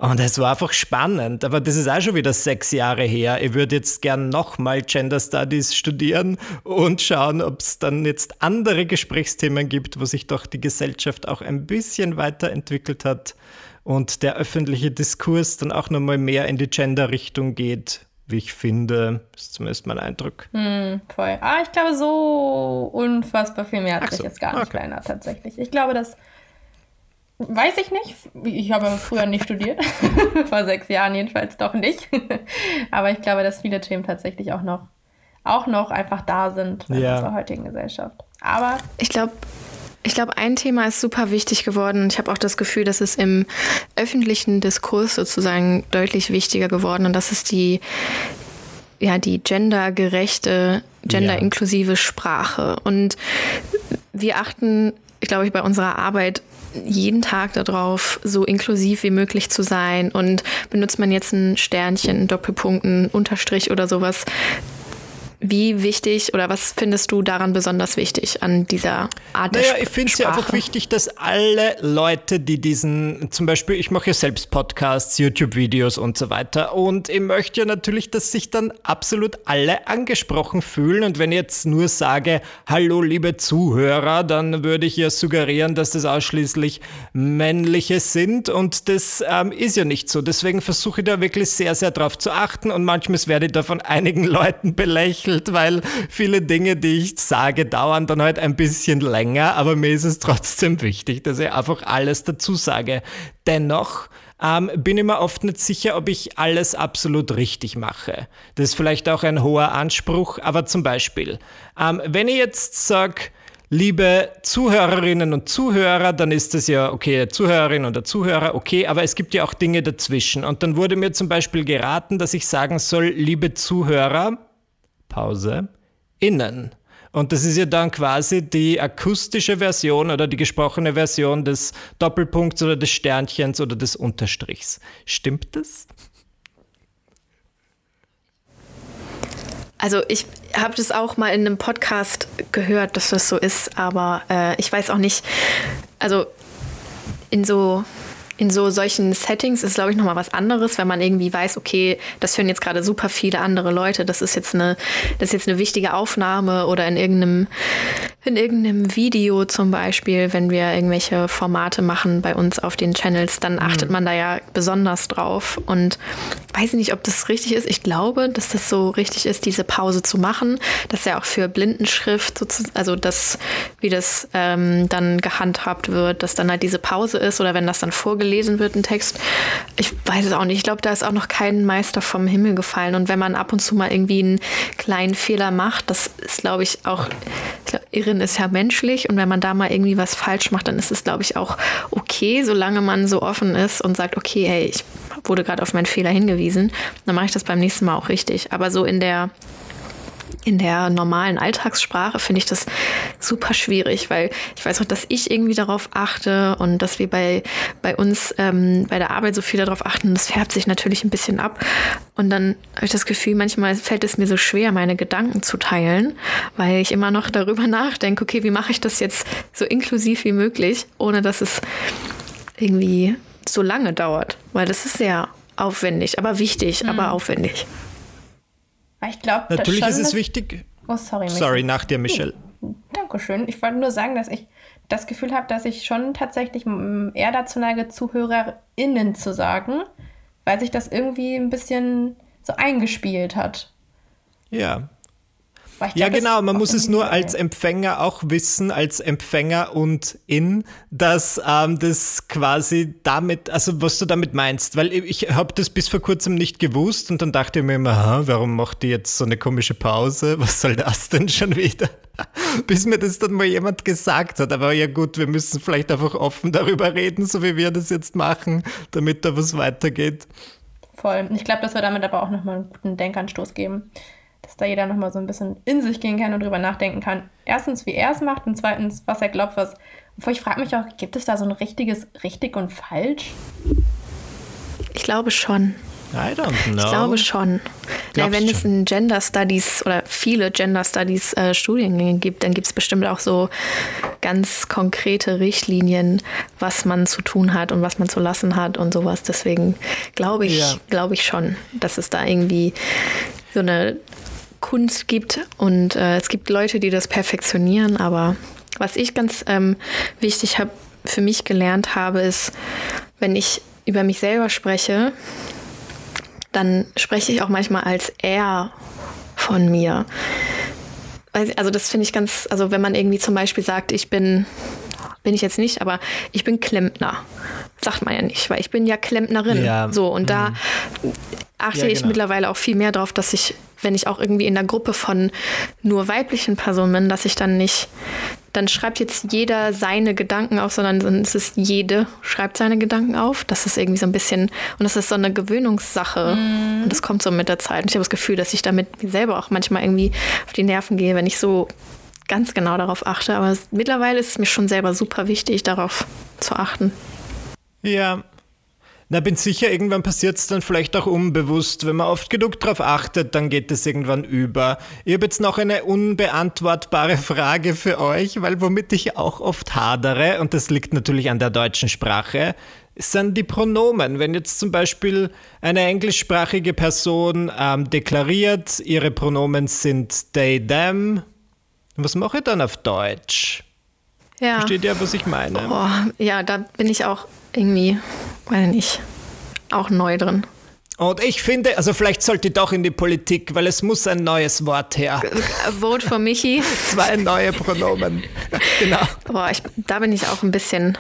Und es war einfach spannend, aber das ist auch schon wieder sechs Jahre her. Ich würde jetzt gern nochmal Gender Studies studieren und schauen, ob es dann jetzt andere Gesprächsthemen gibt, wo sich doch die Gesellschaft auch ein bisschen weiterentwickelt hat und der öffentliche Diskurs dann auch nochmal mehr in die Gender-Richtung geht, wie ich finde. Das ist zumindest mein Eindruck. Hm, voll. Ah, ich glaube, so unfassbar viel mehr hat Ach sich so. jetzt gar nicht okay. verändert, tatsächlich. Ich glaube, dass Weiß ich nicht. Ich habe früher nicht studiert. (laughs) Vor sechs Jahren jedenfalls doch nicht. (laughs) Aber ich glaube, dass viele Themen tatsächlich auch noch, auch noch einfach da sind in ja. unserer heutigen Gesellschaft. Aber ich glaube, ich glaube, ein Thema ist super wichtig geworden. Ich habe auch das Gefühl, dass es im öffentlichen Diskurs sozusagen deutlich wichtiger geworden und das ist die ja die gendergerechte, genderinklusive Sprache. Und wir achten, glaube ich, bei unserer Arbeit jeden Tag darauf, so inklusiv wie möglich zu sein. Und benutzt man jetzt ein Sternchen, Doppelpunkt, ein Unterstrich oder sowas, wie wichtig oder was findest du daran besonders wichtig an dieser Art naja, der ich finde es ja einfach wichtig, dass alle Leute, die diesen, zum Beispiel, ich mache ja selbst Podcasts, YouTube-Videos und so weiter. Und ich möchte ja natürlich, dass sich dann absolut alle angesprochen fühlen. Und wenn ich jetzt nur sage, hallo liebe Zuhörer, dann würde ich ja suggerieren, dass das ausschließlich männliche sind. Und das ähm, ist ja nicht so. Deswegen versuche ich da wirklich sehr, sehr drauf zu achten. Und manchmal werde ich da von einigen (laughs) Leuten belächelt, gelächelt, weil viele Dinge, die ich sage, dauern dann halt ein bisschen länger, aber mir ist es trotzdem wichtig, dass ich einfach alles dazu sage. Dennoch ähm, bin ich mir oft nicht sicher, ob ich alles absolut richtig mache. Das ist vielleicht auch ein hoher Anspruch, aber zum Beispiel, ähm, wenn ich jetzt sage, liebe Zuhörerinnen und Zuhörer, dann ist das ja okay, Zuhörerin oder Zuhörer, okay, aber es gibt ja auch Dinge dazwischen. Und dann wurde mir zum Beispiel geraten, dass ich sagen soll, liebe Zuhörer, Pause, innen. Und das ist ja dann quasi die akustische Version oder die gesprochene Version des Doppelpunkts oder des Sternchens oder des Unterstrichs. Stimmt das? Also ich habe das auch mal in einem Podcast gehört, dass das so ist, aber äh, ich weiß auch nicht, also in so in so solchen Settings ist, glaube ich, nochmal was anderes, wenn man irgendwie weiß, okay, das hören jetzt gerade super viele andere Leute, das ist jetzt eine, das ist jetzt eine wichtige Aufnahme oder in irgendeinem, in irgendeinem Video zum Beispiel, wenn wir irgendwelche Formate machen bei uns auf den Channels, dann achtet mhm. man da ja besonders drauf. Und weiß nicht, ob das richtig ist. Ich glaube, dass das so richtig ist, diese Pause zu machen. Das ist ja auch für Blindenschrift, also das, wie das ähm, dann gehandhabt wird, dass dann halt diese Pause ist oder wenn das dann vorgelesen wird, ein Text. Ich weiß es auch nicht. Ich glaube, da ist auch noch kein Meister vom Himmel gefallen. Und wenn man ab und zu mal irgendwie einen kleinen Fehler macht, das ist, glaube ich, auch, Irren ist ja menschlich und wenn man da mal irgendwie was falsch macht, dann ist es, glaube ich, auch okay, solange man so offen ist und sagt, okay, hey, ich wurde gerade auf meinen Fehler hingewiesen, dann mache ich das beim nächsten Mal auch richtig. Aber so in der in der normalen Alltagssprache finde ich das super schwierig, weil ich weiß auch, dass ich irgendwie darauf achte und dass wir bei, bei uns ähm, bei der Arbeit so viel darauf achten. Das färbt sich natürlich ein bisschen ab. Und dann habe ich das Gefühl, manchmal fällt es mir so schwer, meine Gedanken zu teilen, weil ich immer noch darüber nachdenke, okay, wie mache ich das jetzt so inklusiv wie möglich, ohne dass es irgendwie so lange dauert. Weil das ist sehr aufwendig, aber wichtig, mhm. aber aufwendig. Ich glaube, natürlich ist es wichtig. Oh, sorry. Michael. Sorry, nach dir, Michelle. Dankeschön. Ich wollte nur sagen, dass ich das Gefühl habe, dass ich schon tatsächlich eher dazu neige, ZuhörerInnen zu sagen, weil sich das irgendwie ein bisschen so eingespielt hat. Ja, Glaub, ja, genau. Man muss es nur (laughs) als Empfänger auch wissen, als Empfänger und in, dass ähm, das quasi damit, also was du damit meinst, weil ich habe das bis vor kurzem nicht gewusst und dann dachte ich mir immer, warum macht die jetzt so eine komische Pause? (laughs) Was soll das denn schon wieder? (laughs) bis mir das dann mal jemand gesagt hat. Aber ja gut, wir müssen vielleicht einfach offen darüber reden, so wie wir das jetzt machen, damit da was weitergeht. Voll. Ich glaube, dass wir damit aber auch nochmal einen guten Denkanstoß geben dass da jeder nochmal so ein bisschen in sich gehen kann und drüber nachdenken kann. Erstens, wie er es macht und zweitens, was er glaubt, was. Obwohl ich frage mich auch, gibt es da so ein richtiges richtig und falsch? Ich glaube schon. I don't know. Ich glaube schon. Ja, wenn es ein Gender Studies oder viele Gender Studies äh, Studiengänge gibt, dann gibt es bestimmt auch so ganz konkrete Richtlinien, was man zu tun hat und was man zu lassen hat und sowas. Deswegen glaube ich, ja. glaube ich schon, dass es da irgendwie so eine Kunst gibt und äh, es gibt Leute, die das perfektionieren, aber was ich ganz ähm, wichtig hab, für mich gelernt habe, ist, wenn ich über mich selber spreche, dann spreche ich auch manchmal als er von mir. Also das finde ich ganz, also wenn man irgendwie zum Beispiel sagt, ich bin, bin ich jetzt nicht, aber ich bin Klempner. Sagt man ja nicht, weil ich bin ja Klempnerin. Ja. So, und mhm. da achte ja, genau. ich mittlerweile auch viel mehr darauf, dass ich, wenn ich auch irgendwie in der Gruppe von nur weiblichen Personen bin, dass ich dann nicht, dann schreibt jetzt jeder seine Gedanken auf, sondern dann ist es jede schreibt seine Gedanken auf. Das ist irgendwie so ein bisschen, und das ist so eine Gewöhnungssache. Mm. Und das kommt so mit der Zeit. Und ich habe das Gefühl, dass ich damit selber auch manchmal irgendwie auf die Nerven gehe, wenn ich so ganz genau darauf achte. Aber mittlerweile ist es mir schon selber super wichtig, darauf zu achten. Ja, na, bin sicher, irgendwann passiert es dann vielleicht auch unbewusst. Wenn man oft genug darauf achtet, dann geht es irgendwann über. Ich habe jetzt noch eine unbeantwortbare Frage für euch, weil womit ich auch oft hadere, und das liegt natürlich an der deutschen Sprache, sind die Pronomen. Wenn jetzt zum Beispiel eine englischsprachige Person ähm, deklariert, ihre Pronomen sind they, them, was mache ich dann auf Deutsch? Ja. Versteht ihr, was ich meine? Oh, ja, da bin ich auch irgendwie, weiß nicht, auch neu drin. Und ich finde, also vielleicht sollte doch in die Politik, weil es muss ein neues Wort her. Vote for Michi. (laughs) Zwei neue Pronomen. (laughs) genau. Boah, ich, da bin ich auch ein bisschen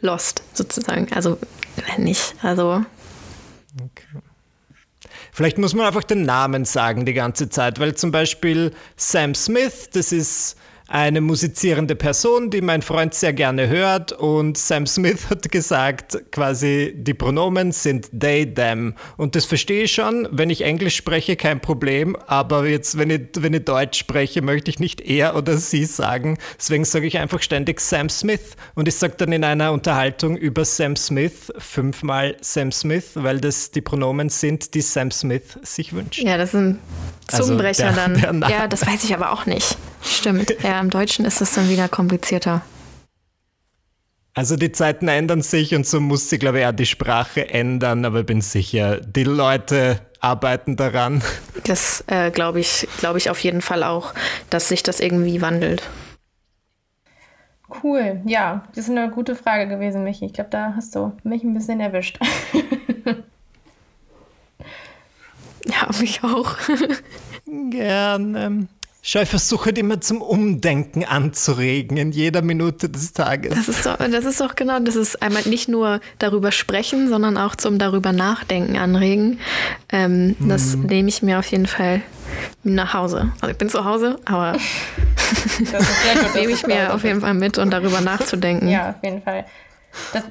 lost, sozusagen. Also, wenn nicht, also. Okay. Vielleicht muss man einfach den Namen sagen die ganze Zeit, weil zum Beispiel Sam Smith, das ist eine musizierende Person, die mein Freund sehr gerne hört. Und Sam Smith hat gesagt, quasi die Pronomen sind they, them. Und das verstehe ich schon. Wenn ich Englisch spreche, kein Problem. Aber jetzt, wenn ich, wenn ich Deutsch spreche, möchte ich nicht er oder sie sagen. Deswegen sage ich einfach ständig Sam Smith. Und ich sage dann in einer Unterhaltung über Sam Smith fünfmal Sam Smith, weil das die Pronomen sind, die Sam Smith sich wünscht. Ja, das ist ein also Zungenbrecher also der, dann. Der ja, das weiß ich aber auch nicht. Stimmt. Ja, im Deutschen ist es dann wieder komplizierter. Also die Zeiten ändern sich und so muss sich, glaube ich, auch die Sprache ändern, aber ich bin sicher, die Leute arbeiten daran. Das äh, glaube ich, glaube ich auf jeden Fall auch, dass sich das irgendwie wandelt. Cool, ja, das ist eine gute Frage gewesen, Michi. Ich glaube, da hast du mich ein bisschen erwischt. (laughs) ja, mich auch. (laughs) Gerne. Schau, ich versuche halt immer zum Umdenken anzuregen in jeder Minute des Tages. Das ist, doch, das ist doch genau, das ist einmal nicht nur darüber sprechen, sondern auch zum darüber nachdenken anregen. Ähm, hm. Das mhm. nehme ich mir auf jeden Fall nach Hause. Also ich bin zu Hause, aber (laughs) (laughs) das nehme ich mir auf jeden Fall mit und darüber nachzudenken. Ja, auf jeden Fall. Das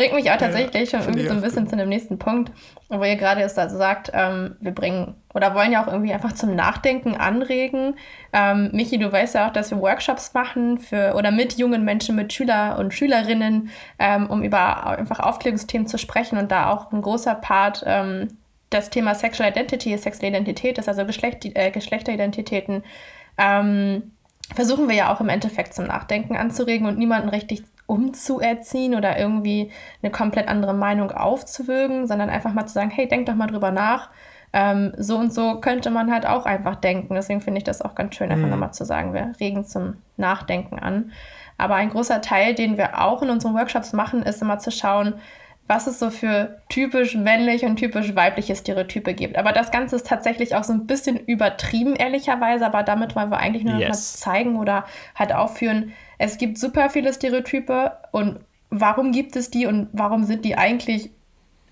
Bringt mich auch tatsächlich ja, schon irgendwie so ein bisschen zu dem nächsten Punkt, wo ihr gerade jetzt also sagt, ähm, wir bringen oder wollen ja auch irgendwie einfach zum Nachdenken anregen. Ähm, Michi, du weißt ja auch, dass wir Workshops machen für oder mit jungen Menschen, mit Schüler und Schülerinnen, ähm, um über einfach Aufklärungsthemen zu sprechen und da auch ein großer Part ähm, das Thema Sexual Identity, sexuelle Identität ist, also Geschlecht, äh, Geschlechteridentitäten, ähm, versuchen wir ja auch im Endeffekt zum Nachdenken anzuregen und niemanden richtig umzuerziehen oder irgendwie eine komplett andere Meinung aufzuwürgen, sondern einfach mal zu sagen, hey, denk doch mal drüber nach. Ähm, so und so könnte man halt auch einfach denken. Deswegen finde ich das auch ganz schön, einfach mhm. nochmal zu sagen, wir regen zum Nachdenken an. Aber ein großer Teil, den wir auch in unseren Workshops machen, ist immer zu schauen, was es so für typisch männliche und typisch weibliche Stereotype gibt. Aber das Ganze ist tatsächlich auch so ein bisschen übertrieben, ehrlicherweise. Aber damit wollen wir eigentlich nur yes. noch mal zeigen oder halt aufführen, es gibt super viele Stereotype und warum gibt es die und warum sind die eigentlich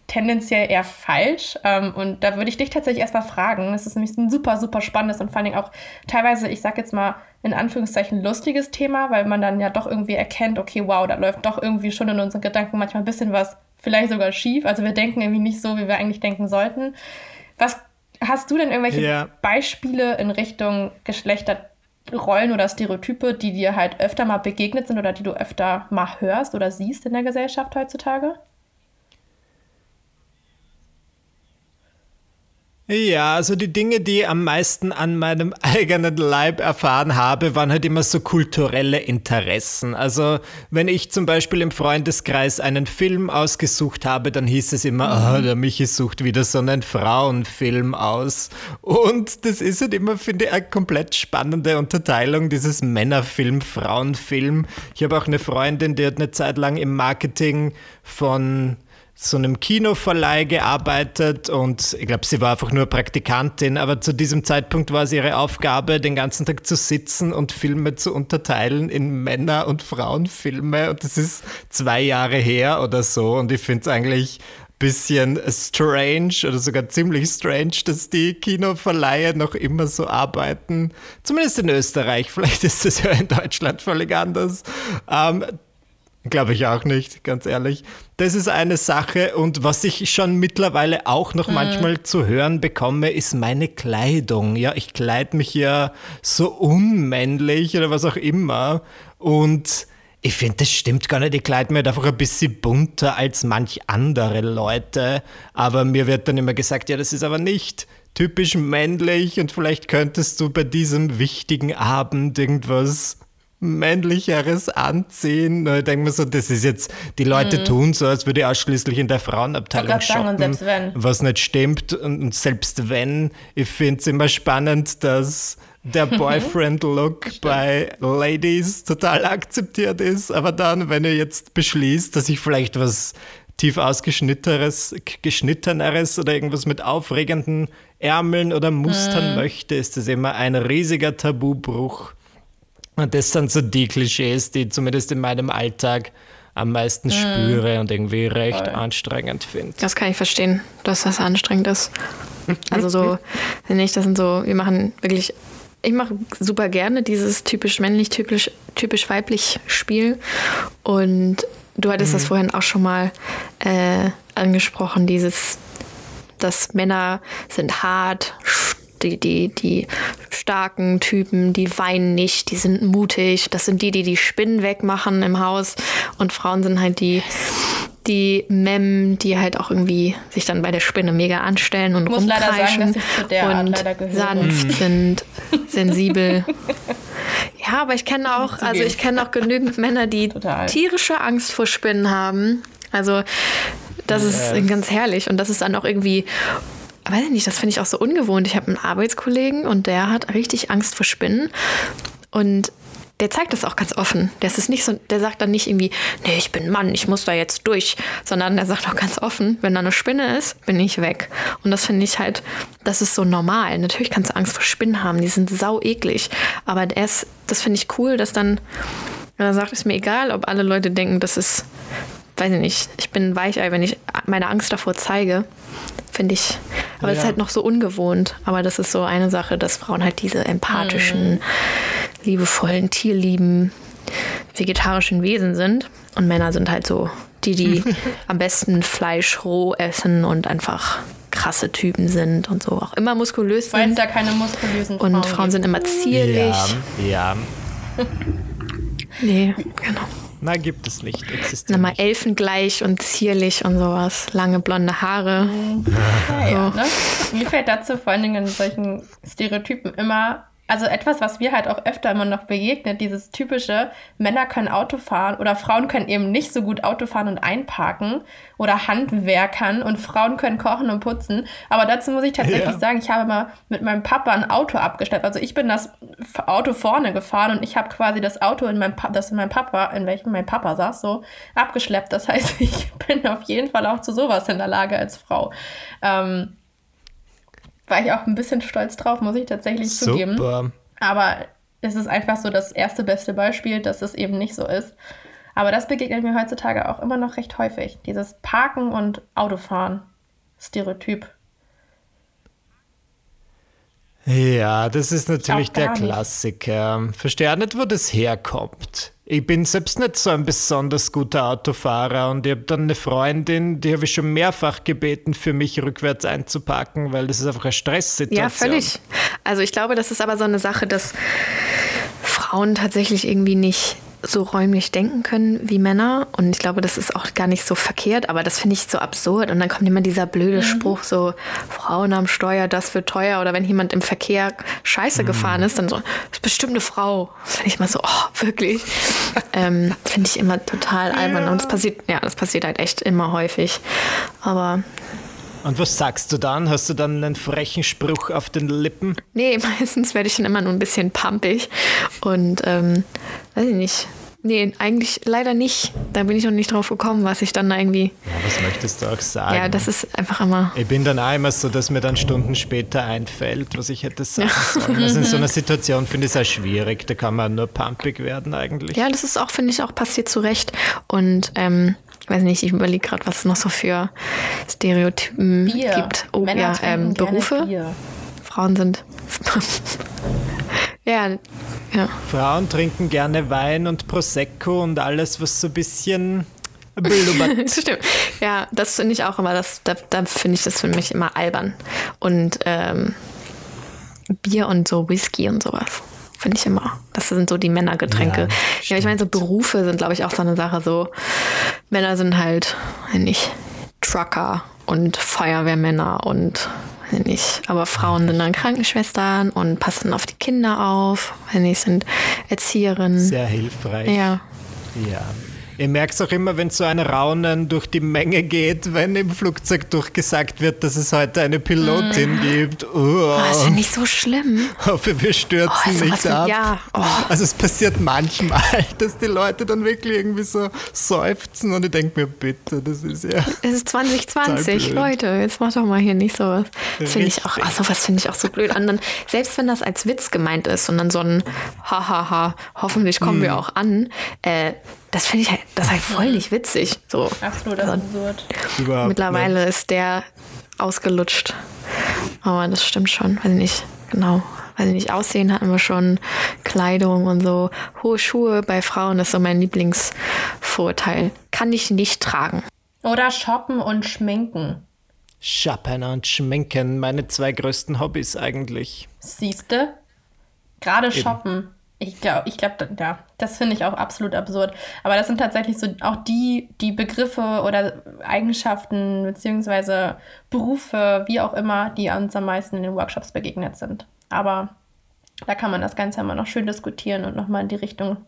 tendenziell eher falsch. Ähm, und da würde ich dich tatsächlich erstmal fragen. Das ist nämlich ein super, super spannendes und vor allem auch teilweise, ich sag jetzt mal in Anführungszeichen, lustiges Thema, weil man dann ja doch irgendwie erkennt, okay, wow, da läuft doch irgendwie schon in unseren Gedanken manchmal ein bisschen was, vielleicht sogar schief. Also wir denken irgendwie nicht so, wie wir eigentlich denken sollten. Was hast du denn irgendwelche yeah. Beispiele in Richtung Geschlechter Rollen oder Stereotype, die dir halt öfter mal begegnet sind oder die du öfter mal hörst oder siehst in der Gesellschaft heutzutage? Ja, also die Dinge, die ich am meisten an meinem (laughs) eigenen Leib erfahren habe, waren halt immer so kulturelle Interessen. Also wenn ich zum Beispiel im Freundeskreis einen Film ausgesucht habe, dann hieß es immer, oh, der Michi sucht wieder so einen Frauenfilm aus. Und das ist halt immer, finde ich, eine komplett spannende Unterteilung, dieses Männerfilm, Frauenfilm. Ich habe auch eine Freundin, die hat eine Zeit lang im Marketing von so einem Kinoverleih gearbeitet und ich glaube, sie war einfach nur Praktikantin, aber zu diesem Zeitpunkt war es ihre Aufgabe, den ganzen Tag zu sitzen und Filme zu unterteilen in Männer- und Frauenfilme und das ist zwei Jahre her oder so und ich finde es eigentlich ein bisschen strange oder sogar ziemlich strange, dass die Kinoverleihe noch immer so arbeiten. Zumindest in Österreich, (laughs) vielleicht ist es ja in Deutschland völlig anders. Ähm, Glaube ich auch nicht, ganz ehrlich. Das ist eine Sache und was ich schon mittlerweile auch noch mhm. manchmal zu hören bekomme, ist meine Kleidung. Ja, ich kleide mich ja so unmännlich oder was auch immer und ich finde, das stimmt gar nicht. Ich kleide mich halt einfach ein bisschen bunter als manch andere Leute. Aber mir wird dann immer gesagt, ja, das ist aber nicht typisch männlich und vielleicht könntest du bei diesem wichtigen Abend irgendwas männlicheres anziehen. Ich denke mir so, das ist jetzt, die Leute mhm. tun so, als würde ich ausschließlich in der Frauenabteilung shoppen, sagen, was nicht stimmt. Und selbst wenn, ich finde es immer spannend, dass der (laughs) Boyfriend-Look bei Ladies total akzeptiert ist, aber dann, wenn ihr jetzt beschließt, dass ich vielleicht was tief ausgeschnitteneres geschnitteneres oder irgendwas mit aufregenden Ärmeln oder Mustern mhm. möchte, ist das immer ein riesiger Tabubruch. Und das sind so die Klischees, die zumindest in meinem Alltag am meisten mhm. spüre und irgendwie recht Voll. anstrengend finde. Das kann ich verstehen, dass das anstrengend ist. Also so, (laughs) ich, das sind so, wir machen wirklich, ich mache super gerne dieses typisch männlich, typisch, typisch weiblich Spiel. Und du hattest mhm. das vorhin auch schon mal äh, angesprochen, dieses, dass Männer sind hart, die, die, die starken Typen, die weinen nicht, die sind mutig. Das sind die, die die Spinnen wegmachen im Haus. Und Frauen sind halt die, die Mem, die halt auch irgendwie sich dann bei der Spinne mega anstellen und rumkreischen sagen, und sanft mhm. sind, sensibel. (laughs) Ja, aber ich kenne auch, also ich kenne auch genügend Männer, die Total. tierische Angst vor Spinnen haben. Also das ist ganz herrlich und das ist dann auch irgendwie weiß ich nicht, das finde ich auch so ungewohnt. Ich habe einen Arbeitskollegen und der hat richtig Angst vor Spinnen. Und der zeigt das auch ganz offen. Der ist nicht so, der sagt dann nicht irgendwie, nee, ich bin Mann, ich muss da jetzt durch, sondern der sagt auch ganz offen, wenn da eine Spinne ist, bin ich weg. Und das finde ich halt, das ist so normal. Natürlich kannst du Angst vor Spinnen haben, die sind sau eklig. Aber ist, das finde ich cool, dass dann, wenn er sagt, ist mir egal, ob alle Leute denken, das ist, weiß ich nicht, ich bin ein Weichei, wenn ich meine Angst davor zeige, finde ich. Aber es ja. ist halt noch so ungewohnt. Aber das ist so eine Sache, dass Frauen halt diese empathischen, mhm. liebevollen, tierlieben, vegetarischen Wesen sind. Und Männer sind halt so die, die (laughs) am besten Fleisch roh essen und einfach krasse Typen sind und so auch immer muskulös sind. Weil es da keine muskulösen Frauen Und Frauen sind immer zierlich. Ja, ja. nee, genau. Nein, gibt es nicht. Existiert Na, mal elfengleich und zierlich und sowas. Lange blonde Haare. Ja, ja, ne? Mir fällt dazu vor allen Dingen in solchen Stereotypen immer also etwas, was mir halt auch öfter immer noch begegnet, dieses typische, Männer können Auto fahren oder Frauen können eben nicht so gut Auto fahren und einparken oder Handwerkern und Frauen können kochen und putzen. Aber dazu muss ich tatsächlich ja. sagen, ich habe mal mit meinem Papa ein Auto abgestellt. Also ich bin das Auto vorne gefahren und ich habe quasi das Auto in meinem, pa das in meinem Papa, in welchem mein Papa saß, so abgeschleppt. Das heißt, (laughs) ich bin auf jeden Fall auch zu sowas in der Lage als Frau. Ähm, war ich auch ein bisschen stolz drauf, muss ich tatsächlich Super. zugeben. Aber es ist einfach so das erste beste Beispiel, dass es eben nicht so ist. Aber das begegnet mir heutzutage auch immer noch recht häufig. Dieses Parken und Autofahren. Stereotyp. Ja, das ist natürlich der Klassiker. Verstehe nicht, wo das herkommt. Ich bin selbst nicht so ein besonders guter Autofahrer und ich habe dann eine Freundin, die habe ich schon mehrfach gebeten, für mich rückwärts einzupacken, weil das ist einfach eine Stresssituation. Ja, völlig. Also ich glaube, das ist aber so eine Sache, dass Frauen tatsächlich irgendwie nicht so räumlich denken können wie Männer. Und ich glaube, das ist auch gar nicht so verkehrt, aber das finde ich so absurd. Und dann kommt immer dieser blöde mhm. Spruch, so Frauen am Steuer, das wird teuer. Oder wenn jemand im Verkehr scheiße mhm. gefahren ist, dann so, das ist bestimmt eine Frau. Das finde ich immer so, oh, wirklich. (laughs) ähm, finde ich immer total albern. Ja. Und das passiert, ja, das passiert halt echt immer häufig. Aber und was sagst du dann? Hast du dann einen frechen Spruch auf den Lippen? Nee, (laughs) meistens werde ich dann immer nur ein bisschen pumpig. Und ähm, weiß ich nicht. Nee, eigentlich leider nicht. Da bin ich noch nicht drauf gekommen, was ich dann irgendwie. Ja, was möchtest du auch sagen? Ja, das ist einfach immer. Ich bin dann auch immer so, dass mir dann Stunden später einfällt, was ich hätte sagen (laughs) sollen. Also in so einer Situation finde ich es auch schwierig. Da kann man nur pumpig werden eigentlich. Ja, das ist auch, finde ich, auch passiert zu Recht. Und ähm, ich weiß nicht, ich überlege gerade, was es noch so für Stereotypen Bier. gibt. Oh Männer ja, ähm, Berufe. Bier. Frauen sind. (laughs) ja, ja. Frauen trinken gerne Wein und Prosecco und alles, was so ein bisschen (laughs) Stimmt. Ja, das finde ich auch immer, das, da, da finde ich das für mich immer albern. Und ähm, Bier und so Whisky und sowas. Finde ich immer. Das sind so die Männergetränke. Ja, ja ich meine, so Berufe sind, glaube ich, auch so eine Sache. So, Männer sind halt, nicht, Trucker und Feuerwehrmänner und nicht. Aber Frauen sind dann Krankenschwestern und passen auf die Kinder auf, wenn nicht, sind Erzieherinnen. Sehr hilfreich. Ja. Ja. Ihr merkt es auch immer, wenn so ein Raunen durch die Menge geht, wenn im Flugzeug durchgesagt wird, dass es heute eine Pilotin mm. gibt. Oh. oh das finde ich so schlimm. Hoffe, wir stürzen oh, nicht ab. Ja. Oh. Also es passiert manchmal, (laughs) dass die Leute dann wirklich irgendwie so seufzen und ich denke mir, bitte, das ist ja... Es ist 2020, Leute, jetzt mach doch mal hier nicht sowas. Das finde ich auch, ach, sowas finde ich auch so blöd an. Dann, selbst wenn das als Witz gemeint ist und dann so ein Hahaha, hoffentlich kommen hm. wir auch an, äh, das finde ich halt, das ist halt voll nicht witzig. So. Absolut also, absurd. Überhaupt mittlerweile nicht. ist der ausgelutscht. Aber das stimmt schon, weiß ich nicht. Genau. Weiß ich nicht, Aussehen hatten wir schon, Kleidung und so. Hohe Schuhe bei Frauen ist so mein Lieblingsvorteil. Kann ich nicht tragen. Oder shoppen und schminken. Shoppen und schminken, meine zwei größten Hobbys eigentlich. Siehste? Gerade shoppen. Ich glaube, ich glaube, ja, das finde ich auch absolut absurd. Aber das sind tatsächlich so auch die, die Begriffe oder Eigenschaften beziehungsweise Berufe, wie auch immer, die uns am meisten in den Workshops begegnet sind. Aber da kann man das Ganze immer noch schön diskutieren und nochmal in die Richtung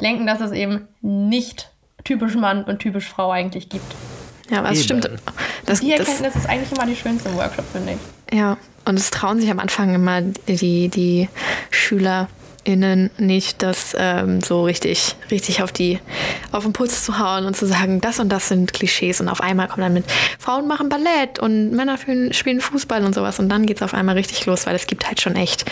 lenken, dass es eben nicht typisch Mann und typisch Frau eigentlich gibt. Ja, aber es stimmt. Das, die Erkenntnis das, ist eigentlich immer die schönste im Workshop, finde ich. Ja, und es trauen sich am Anfang immer die, die Schüler HörerInnen nicht, das ähm, so richtig, richtig auf die, auf den Putz zu hauen und zu sagen, das und das sind Klischees und auf einmal kommt dann mit Frauen machen Ballett und Männer spielen Fußball und sowas und dann geht es auf einmal richtig los, weil es gibt halt schon echt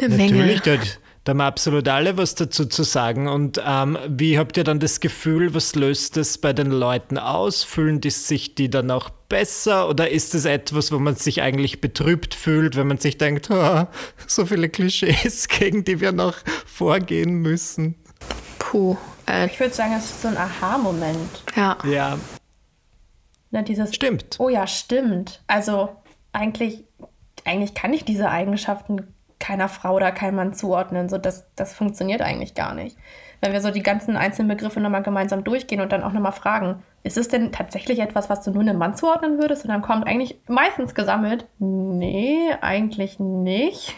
eine Menge. Natürlich, da haben absolut alle was dazu zu sagen. Und ähm, wie habt ihr dann das Gefühl, was löst es bei den Leuten aus? Fühlen die sich die dann auch besser oder ist es etwas, wo man sich eigentlich betrübt fühlt, wenn man sich denkt, (laughs) oh, so viele Klischees, (laughs) gegen die wir noch vorgehen müssen? Puh. Äh, ich würde sagen, es ist so ein Aha-Moment. Ja. Ja. Na, dieses, stimmt. Oh ja, stimmt. Also eigentlich, eigentlich kann ich diese Eigenschaften keiner Frau oder keinem Mann zuordnen. So, das, das funktioniert eigentlich gar nicht. Wenn wir so die ganzen einzelnen Begriffe nochmal gemeinsam durchgehen und dann auch nochmal fragen, ist es denn tatsächlich etwas, was du nur einem Mann zuordnen würdest? Und dann kommt eigentlich meistens gesammelt, nee, eigentlich nicht.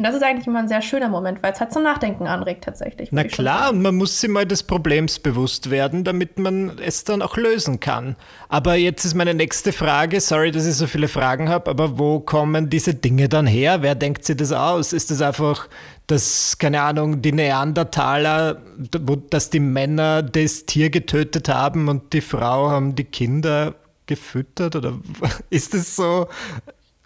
Und das ist eigentlich immer ein sehr schöner Moment, weil es halt zum Nachdenken anregt tatsächlich. Na klar, und man muss sich mal des Problems bewusst werden, damit man es dann auch lösen kann. Aber jetzt ist meine nächste Frage, sorry, dass ich so viele Fragen habe, aber wo kommen diese Dinge dann her? Wer denkt sich das aus? Ist das einfach, dass, keine Ahnung, die Neandertaler, dass die Männer das Tier getötet haben und die Frau haben die Kinder gefüttert? Oder (laughs) ist es so?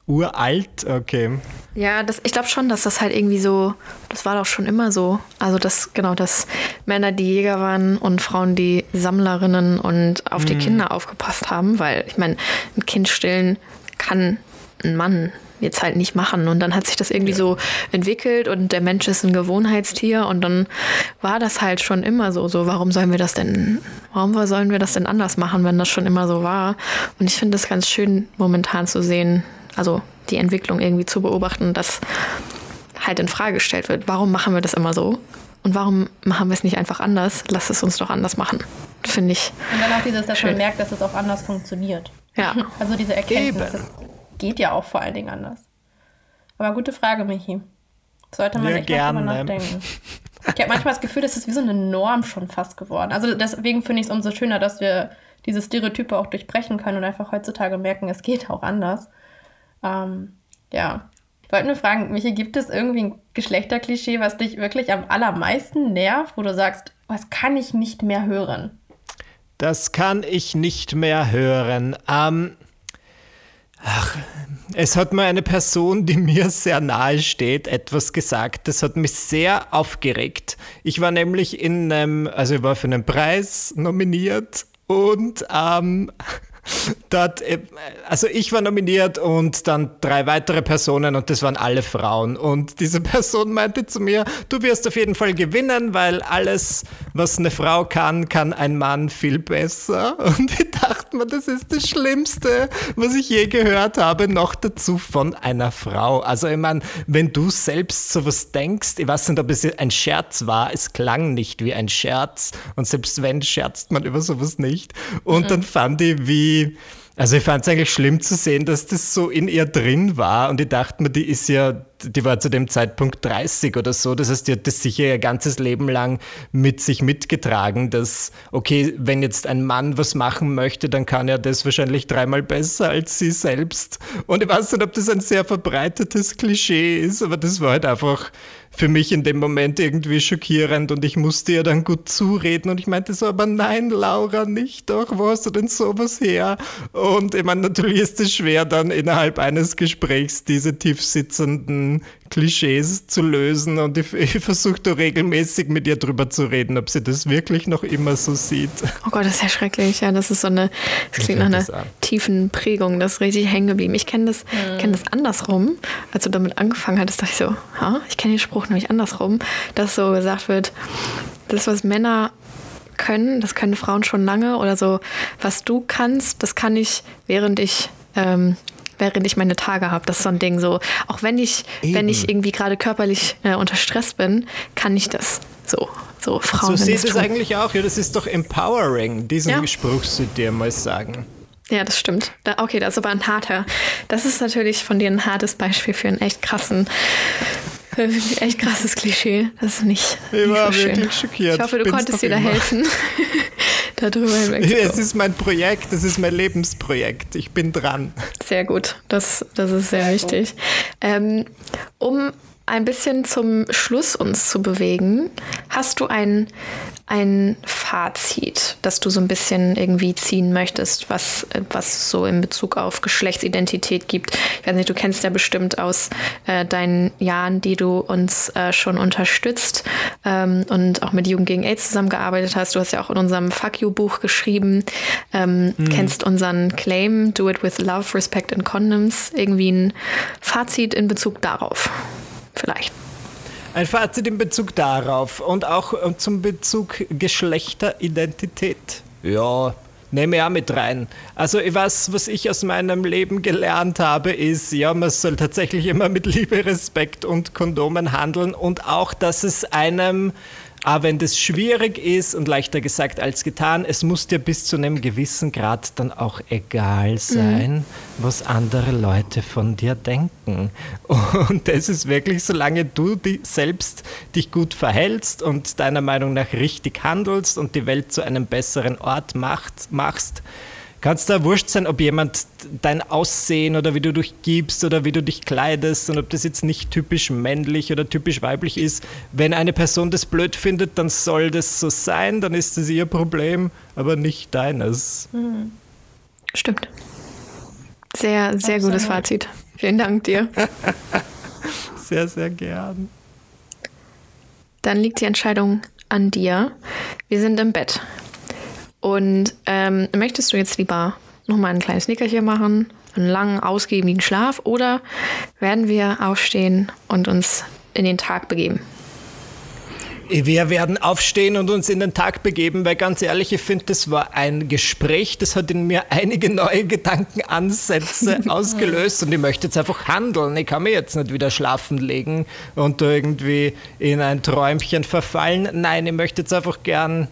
Uralt, okay. Ja, das, ich glaube schon, dass das halt irgendwie so, das war doch schon immer so. Also, dass genau, dass Männer die Jäger waren und Frauen die Sammlerinnen und auf mm. die Kinder aufgepasst haben, weil ich meine, ein Kind stillen kann ein Mann jetzt halt nicht machen. Und dann hat sich das irgendwie ja. so entwickelt und der Mensch ist ein Gewohnheitstier und dann war das halt schon immer so. So, warum sollen wir das denn, warum sollen wir das denn anders machen, wenn das schon immer so war? Und ich finde es ganz schön, momentan zu sehen, also die Entwicklung irgendwie zu beobachten, dass halt in Frage gestellt wird, warum machen wir das immer so? Und warum machen wir es nicht einfach anders? Lass es uns doch anders machen. Finde ich. Und dann auch dieses, dass schön. man merkt, dass es auch anders funktioniert. Ja. (laughs) Also diese Erkenntnis, das geht ja auch vor allen Dingen anders. Aber gute Frage, Michi. Sollte man ja, echt gerne. mal nachdenken. Ich habe manchmal das Gefühl, das ist wie so eine Norm schon fast geworden. Also deswegen finde ich es umso schöner, dass wir diese Stereotype auch durchbrechen können und einfach heutzutage merken, es geht auch anders. Ähm, ja. Ich wollte nur fragen, Michi, gibt es irgendwie ein Geschlechterklischee, was dich wirklich am allermeisten nervt, wo du sagst, was kann ich nicht mehr hören? Das kann ich nicht mehr hören. Ähm, ach, es hat mir eine Person, die mir sehr nahe steht, etwas gesagt. Das hat mich sehr aufgeregt. Ich war nämlich in einem, also ich war für einen Preis nominiert und ähm, Dort, äh, also ich war nominiert und dann drei weitere Personen und das waren alle Frauen. Und diese Person meinte zu mir, du wirst auf jeden Fall gewinnen, weil alles, was eine Frau kann, kann ein Mann viel besser. (laughs) Und ich dachte mir, das ist das Schlimmste, was ich je gehört habe, noch dazu von einer Frau. Also ich meine, wenn du selbst sowas denkst, ich weiß nicht, ob es ein Scherz war, es klang nicht wie ein Scherz. Und selbst wenn, scherzt man über sowas nicht. Und mhm. dann fand ich, wie irgendwie also ich fand es eigentlich schlimm zu sehen, dass das so in ihr drin war und ich dachte mir, die ist ja die war zu dem Zeitpunkt 30 oder so. Das heißt, die hat das sicher ihr ganzes Leben lang mit sich mitgetragen, dass, okay, wenn jetzt ein Mann was machen möchte, dann kann er das wahrscheinlich dreimal besser als sie selbst. Und ich weiß nicht, ob das ein sehr verbreitetes Klischee ist, aber das war halt einfach für mich in dem Moment irgendwie schockierend und ich musste ihr dann gut zureden und ich meinte so, aber nein, Laura, nicht doch, wo hast du denn sowas her? Ich meine, natürlich ist es schwer, dann innerhalb eines Gesprächs diese tiefsitzenden Klischees zu lösen und ich, ich versuche da regelmäßig mit ihr drüber zu reden, ob sie das wirklich noch immer so sieht. Oh Gott, das ist ja schrecklich. Ja, das ist so eine, das klingt nach einer tiefen Prägung, das ist richtig hängen geblieben. Ich kenne das, mhm. kenn das andersrum. Als du damit angefangen hattest, dachte ich so, ha, ich kenne den Spruch nämlich andersrum, dass so gesagt wird, das, was Männer können, das können Frauen schon lange oder so, was du kannst, das kann ich, während ich ähm, während ich meine Tage habe. Das ist so ein Ding so. Auch wenn ich, Eben. wenn ich irgendwie gerade körperlich äh, unter Stress bin, kann ich das. So, so Frauen. So seht es eigentlich auch. Ja, das ist doch empowering, diesen ja. Spruch zu dir mal sagen. Ja, das stimmt. Da, okay, das ist aber ein harter. Das ist natürlich von dir ein hartes Beispiel für einen echt krassen (laughs) echt krasses Klischee. Das ist nicht. Ich war so wirklich schockiert. Ich hoffe, du Bin's konntest dir da helfen. (laughs) darüber hinwegzukommen. Es ist mein Projekt, es ist mein Lebensprojekt. Ich bin dran. Sehr gut, das, das ist sehr wichtig. Ähm, um ein bisschen zum Schluss uns zu bewegen, hast du ein, ein Fazit, das du so ein bisschen irgendwie ziehen möchtest, was, was so in Bezug auf Geschlechtsidentität gibt? Ich weiß nicht, du kennst ja bestimmt aus äh, deinen Jahren, die du uns äh, schon unterstützt ähm, und auch mit Jugend gegen AIDS zusammengearbeitet hast. Du hast ja auch in unserem Fuck You-Buch geschrieben, ähm, mhm. kennst unseren Claim, Do It with Love, Respect and Condoms. Irgendwie ein Fazit in Bezug darauf vielleicht. Ein Fazit in Bezug darauf und auch äh, zum Bezug Geschlechteridentität. Ja, nehme ich auch mit rein. Also weiß, was ich aus meinem Leben gelernt habe, ist, ja, man soll tatsächlich immer mit Liebe, Respekt und Kondomen handeln und auch, dass es einem aber wenn das schwierig ist und leichter gesagt als getan, es muss dir bis zu einem gewissen Grad dann auch egal sein, mhm. was andere Leute von dir denken. (laughs) Und das ist wirklich, solange du die selbst dich gut verhältst und deiner Meinung nach richtig handelst und die Welt zu einem besseren Ort macht, machst, kann es da wurscht sein, ob jemand dein Aussehen oder wie du dich gibst oder wie du dich kleidest und ob das jetzt nicht typisch männlich oder typisch weiblich ist. Wenn eine Person das blöd findet, dann soll das so sein, dann ist das ihr Problem, aber nicht deines. Mhm. Stimmt. Sehr, sehr Absolut. gutes Fazit. Vielen Dank dir. (laughs) sehr, sehr gern. Dann liegt die Entscheidung an dir. Wir sind im Bett. Und ähm, möchtest du jetzt lieber nochmal ein kleines Nickerchen machen, einen langen, ausgiebigen Schlaf oder werden wir aufstehen und uns in den Tag begeben? Wir werden aufstehen und uns in den Tag begeben, weil ganz ehrlich, ich finde, das war ein Gespräch, das hat in mir einige neue Gedankenansätze (laughs) ausgelöst und ich möchte jetzt einfach handeln. Ich kann mir jetzt nicht wieder schlafen legen und irgendwie in ein Träumchen verfallen. Nein, ich möchte jetzt einfach gern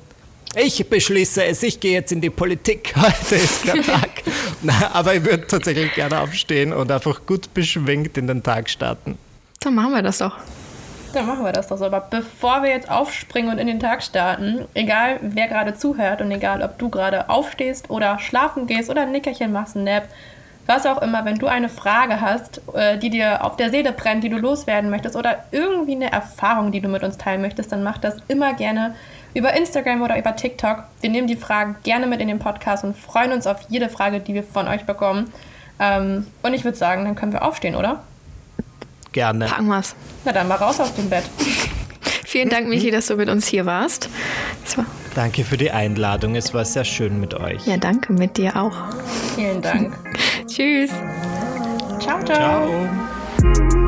ich beschließe es, ich gehe jetzt in die Politik. (laughs) Heute ist der (laughs) Tag. Na, aber ich würde tatsächlich gerne aufstehen und einfach gut beschwingt in den Tag starten. Dann machen wir das doch. Dann machen wir das doch so. Aber bevor wir jetzt aufspringen und in den Tag starten, egal wer gerade zuhört und egal ob du gerade aufstehst oder schlafen gehst oder ein Nickerchen machst, ein Nap, was auch immer, wenn du eine Frage hast, äh, die dir auf der Seele brennt, die du loswerden möchtest oder irgendwie eine Erfahrung, die du mit uns teilen möchtest, dann mach das immer gerne über Instagram oder über TikTok. Wir nehmen die Fragen gerne mit in den Podcast und freuen uns auf jede Frage, die wir von euch bekommen. Ähm, und ich würde sagen, dann können wir aufstehen, oder? Gerne. Packen wir's. Na dann mal raus aus dem Bett. (laughs) Vielen Dank, Michi, dass du mit uns hier warst. Danke für die Einladung. Es war sehr schön mit euch. Ja, danke mit dir auch. Vielen Dank. (laughs) Tschüss. Ciao, ciao. Ciao.